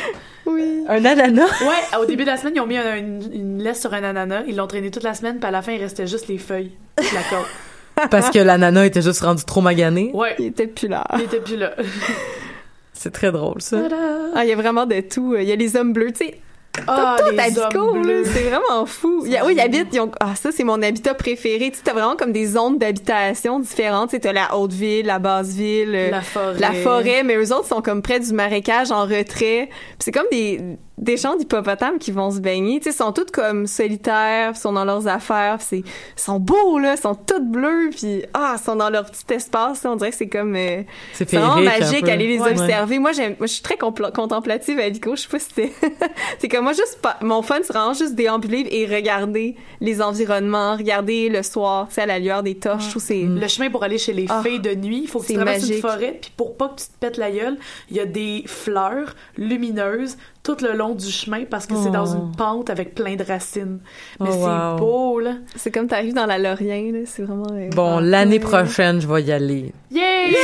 Oui. un ananas? Ouais, au début de la semaine, ils ont mis un- une, une laisse sur un ananas. Ils l'ont traîné toute la semaine, puis à la fin, il restait juste les feuilles. La parce que l'ananas était juste rendu trop magané? Ouais, Il était plus là. il était plus là. C'est très drôle ça. Ah, il y a vraiment de tout. Il y a les hommes bleus, tu sais. Ah, tout c'est vraiment fou. Il oui, ils habitent, ils ont, ah, ça, c'est mon habitat préféré. Tu t'as vraiment comme des zones d'habitation différentes. Tu t'as la haute ville, la basse ville, euh, La forêt. la forêt, mais eux autres sont comme près du marécage en retrait. C'est comme des, des champs d'hippopotames qui vont se baigner. Tu sais, ils sont tous comme solitaires, sont dans leurs affaires, c'est, ils sont beaux, là, ils sont tous bleus, puis ah, ils sont dans leur petit espace, là. On dirait que c'est comme, euh, C'est c'est vraiment magique aller les Ouais. observer. Moi, j'aime, moi, je suis très contemplative à Vico. Je sais pas si c'était, c'est comme moi, juste pas, mon fun, c'est vraiment juste déambuler et regarder les environnements, regarder le soir, tu sais, à la lueur des torches. Trouve que c'est, Mm. Le chemin pour aller chez les Ah, fées de nuit, il faut que tu c'est traverses une forêt, puis pour pas que tu te pètes la gueule, il y a des fleurs lumineuses tout le long du chemin parce que c'est dans Oh. une pente avec plein de racines. Mais Oh, c'est wow. beau, là. c'est comme t'arrives dans la Lorient, là. C'est vraiment, euh, Bon, ah, l'année ouais. prochaine, je vais y aller. Yay!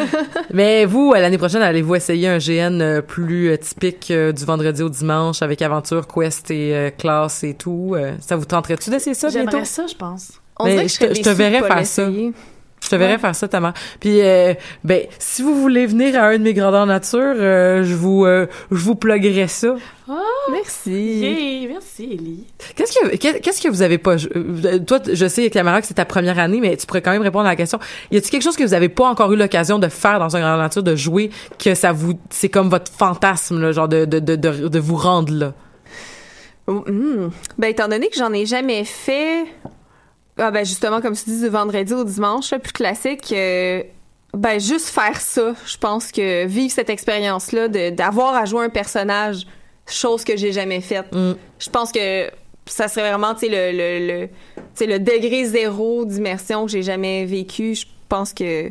Mais vous, euh, l'année prochaine, allez-vous essayer un GN euh, plus typique du vendredi au dimanche avec aventure, quest et euh, classe et tout? ça vous tenterait-tu d'essayer ça bientôt? J'aimerais ça, je pense. On Mais dirait que je te- je verrais faire ça. Te verrais Ouais. faire ça, Tamara. Puis, euh, ben, si vous voulez venir à un de mes grandeurs nature, euh, je vous, euh, je vous pluguerai ça. Merci. Yay! Merci, Ellie. Qu'est-ce que, qu'est- qu'est-ce que vous avez pas, euh, toi, je sais, Tamara, que c'est ta première année, mais tu pourrais quand même répondre à la question. Y a-t-il quelque chose que vous avez pas encore eu l'occasion de faire dans un grandeur nature, de jouer, que ça vous, c'est comme votre fantasme, là, genre de, de, de, de, de vous rendre là? Oh, hmm. Ben, étant donné que j'en ai jamais fait, ah, ben, justement, comme tu dis, du vendredi au dimanche, plus classique, euh, ben, juste faire ça. Je pense que vivre cette expérience-là, de- d'avoir à jouer un personnage, chose que j'ai jamais faite. Mm. Je pense que ça serait vraiment, tu sais, le, le, le, tu sais, le degré zéro d'immersion que j'ai jamais vécu. Je pense que,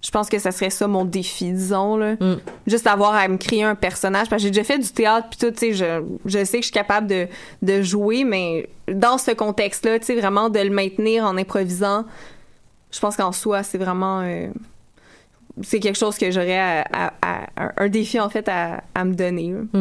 je pense que ça serait ça mon défi, disons, là Mm. juste avoir à me créer un personnage parce que j'ai déjà fait du théâtre puis tout tu sais je, je sais que je suis capable de, de jouer mais dans ce contexte là tu sais vraiment de le maintenir en improvisant je pense qu'en soi c'est vraiment euh, c'est quelque chose que j'aurais à, à- à- un- défi en fait à, à me donner là.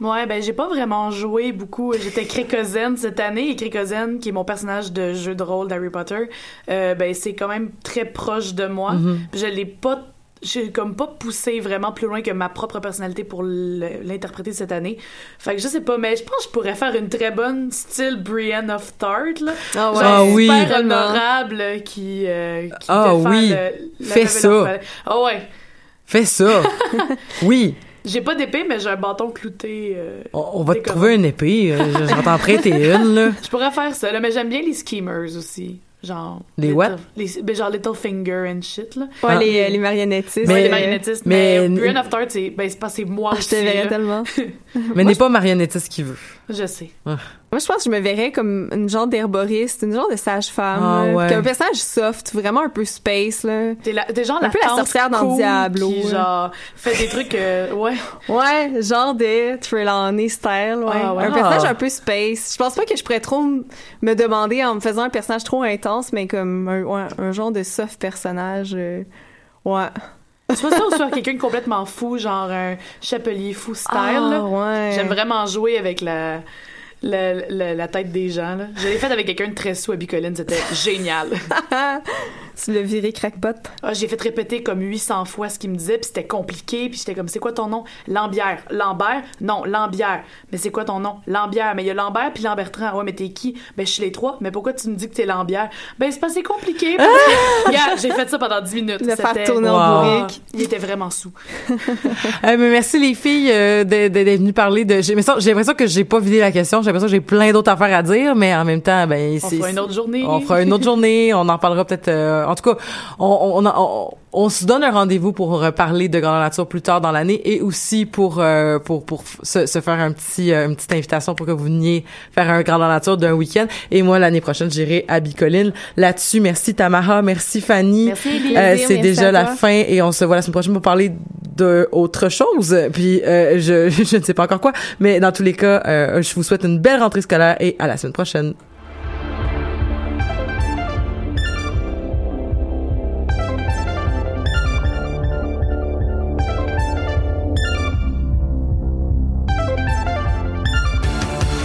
Ouais, ben j'ai pas vraiment joué beaucoup. J'étais Crécozen cette année et Crécozen, qui est mon personnage de jeu de rôle d'Harry Potter, euh, ben c'est quand même très proche de moi. Mhm. Je l'ai pas j'ai comme pas poussé vraiment plus loin que ma propre personnalité pour l'interpréter cette année. Fait que je sais pas, mais je pense que je pourrais faire une très bonne style Brienne of Tart, là. Ah ouais. Genre Ah oui. super honorable qui, euh, qui Ah fait faire oui. le- la Fais ça. Ah ouais. Fais ça. oui. J'ai pas d'épée, mais j'ai un bâton clouté. euh, On, on va te trouver une épée. euh, Je, vais t'en prêter une, là. Je pourrais faire ça, là, mais j'aime bien les schemers aussi. Genre. Les Little- what? Les, ben, genre Little Finger and shit, là. Ouais, Ah. les, euh, les marionnettistes. Mais- Ouais, les marionnettistes. mais- Mais, of Tart, c'est ben, c'est pas c'est moi ah, je te verrais tellement. Mais n'est pas marionnettiste qui veut. Je sais. Moi, je pense que je me verrais comme une genre d'herboriste, une genre de sage-femme. Ah, ouais. Un personnage soft, vraiment un peu space, là. T'es la- t'es genre Un la peu la sorcière dans cool Diablo, Qui, ouais. genre, fait des trucs, euh, ouais. Ouais, genre de Trelawney style, ouais. Ah, ouais. Un Ah. personnage un peu space. Je pense pas que je pourrais trop me demander en me faisant un personnage trop intense, mais comme un, ouais, un genre de soft personnage. euh, ouais. Soit ça ou soit quelqu'un de complètement fou, genre un chapelier fou style, Ah, là. ouais. J'aime vraiment jouer avec la, la, la, la tête des gens, là. Je l'ai fait avec quelqu'un de très sous à c'était génial. Tu l'as viré crackpot? Ah, j'ai fait répéter comme 800 fois ce qu'il me disait, puis c'était compliqué, puis j'étais comme, c'est quoi ton nom? Lambière. Lambert? Non, Lambière. Mais c'est quoi ton nom? Lambière. Mais il y a Lambert puis Lambertrand. Ouais, mais t'es qui? Ben, je suis les trois. Mais pourquoi tu me dis que t'es Lambière? Ben, c'est pas c'est compliqué. parce que- Yeah, j'ai fait ça pendant 10 minutes. Le faire tourner en Wow. bourrique. Il était vraiment sous. Euh, mais merci les filles euh, d'être venues parler de. J'ai l'impression que j'ai pas vidé la question. J'ai l'impression que j'ai plein d'autres affaires à dire, mais en même temps, ben On fera une autre journée. On fera une autre journée. On en parlera peut-être. euh, en tout cas, on, on, on, on, se donne un rendez-vous pour parler de grandeur nature plus tard dans l'année et aussi pour euh, pour pour se, se faire un petit euh, une petite invitation pour que vous veniez faire un grandeur nature d'un week-end. Et moi l'année prochaine, j'irai à Bicoline. Là-dessus, merci Tamara, merci Fanny. Euh, c'est déjà la fin et on se voit la semaine prochaine pour parler de autre chose. Puis euh, je je ne sais pas encore quoi, mais dans tous les cas, je vous souhaite une belle rentrée scolaire et à la semaine prochaine.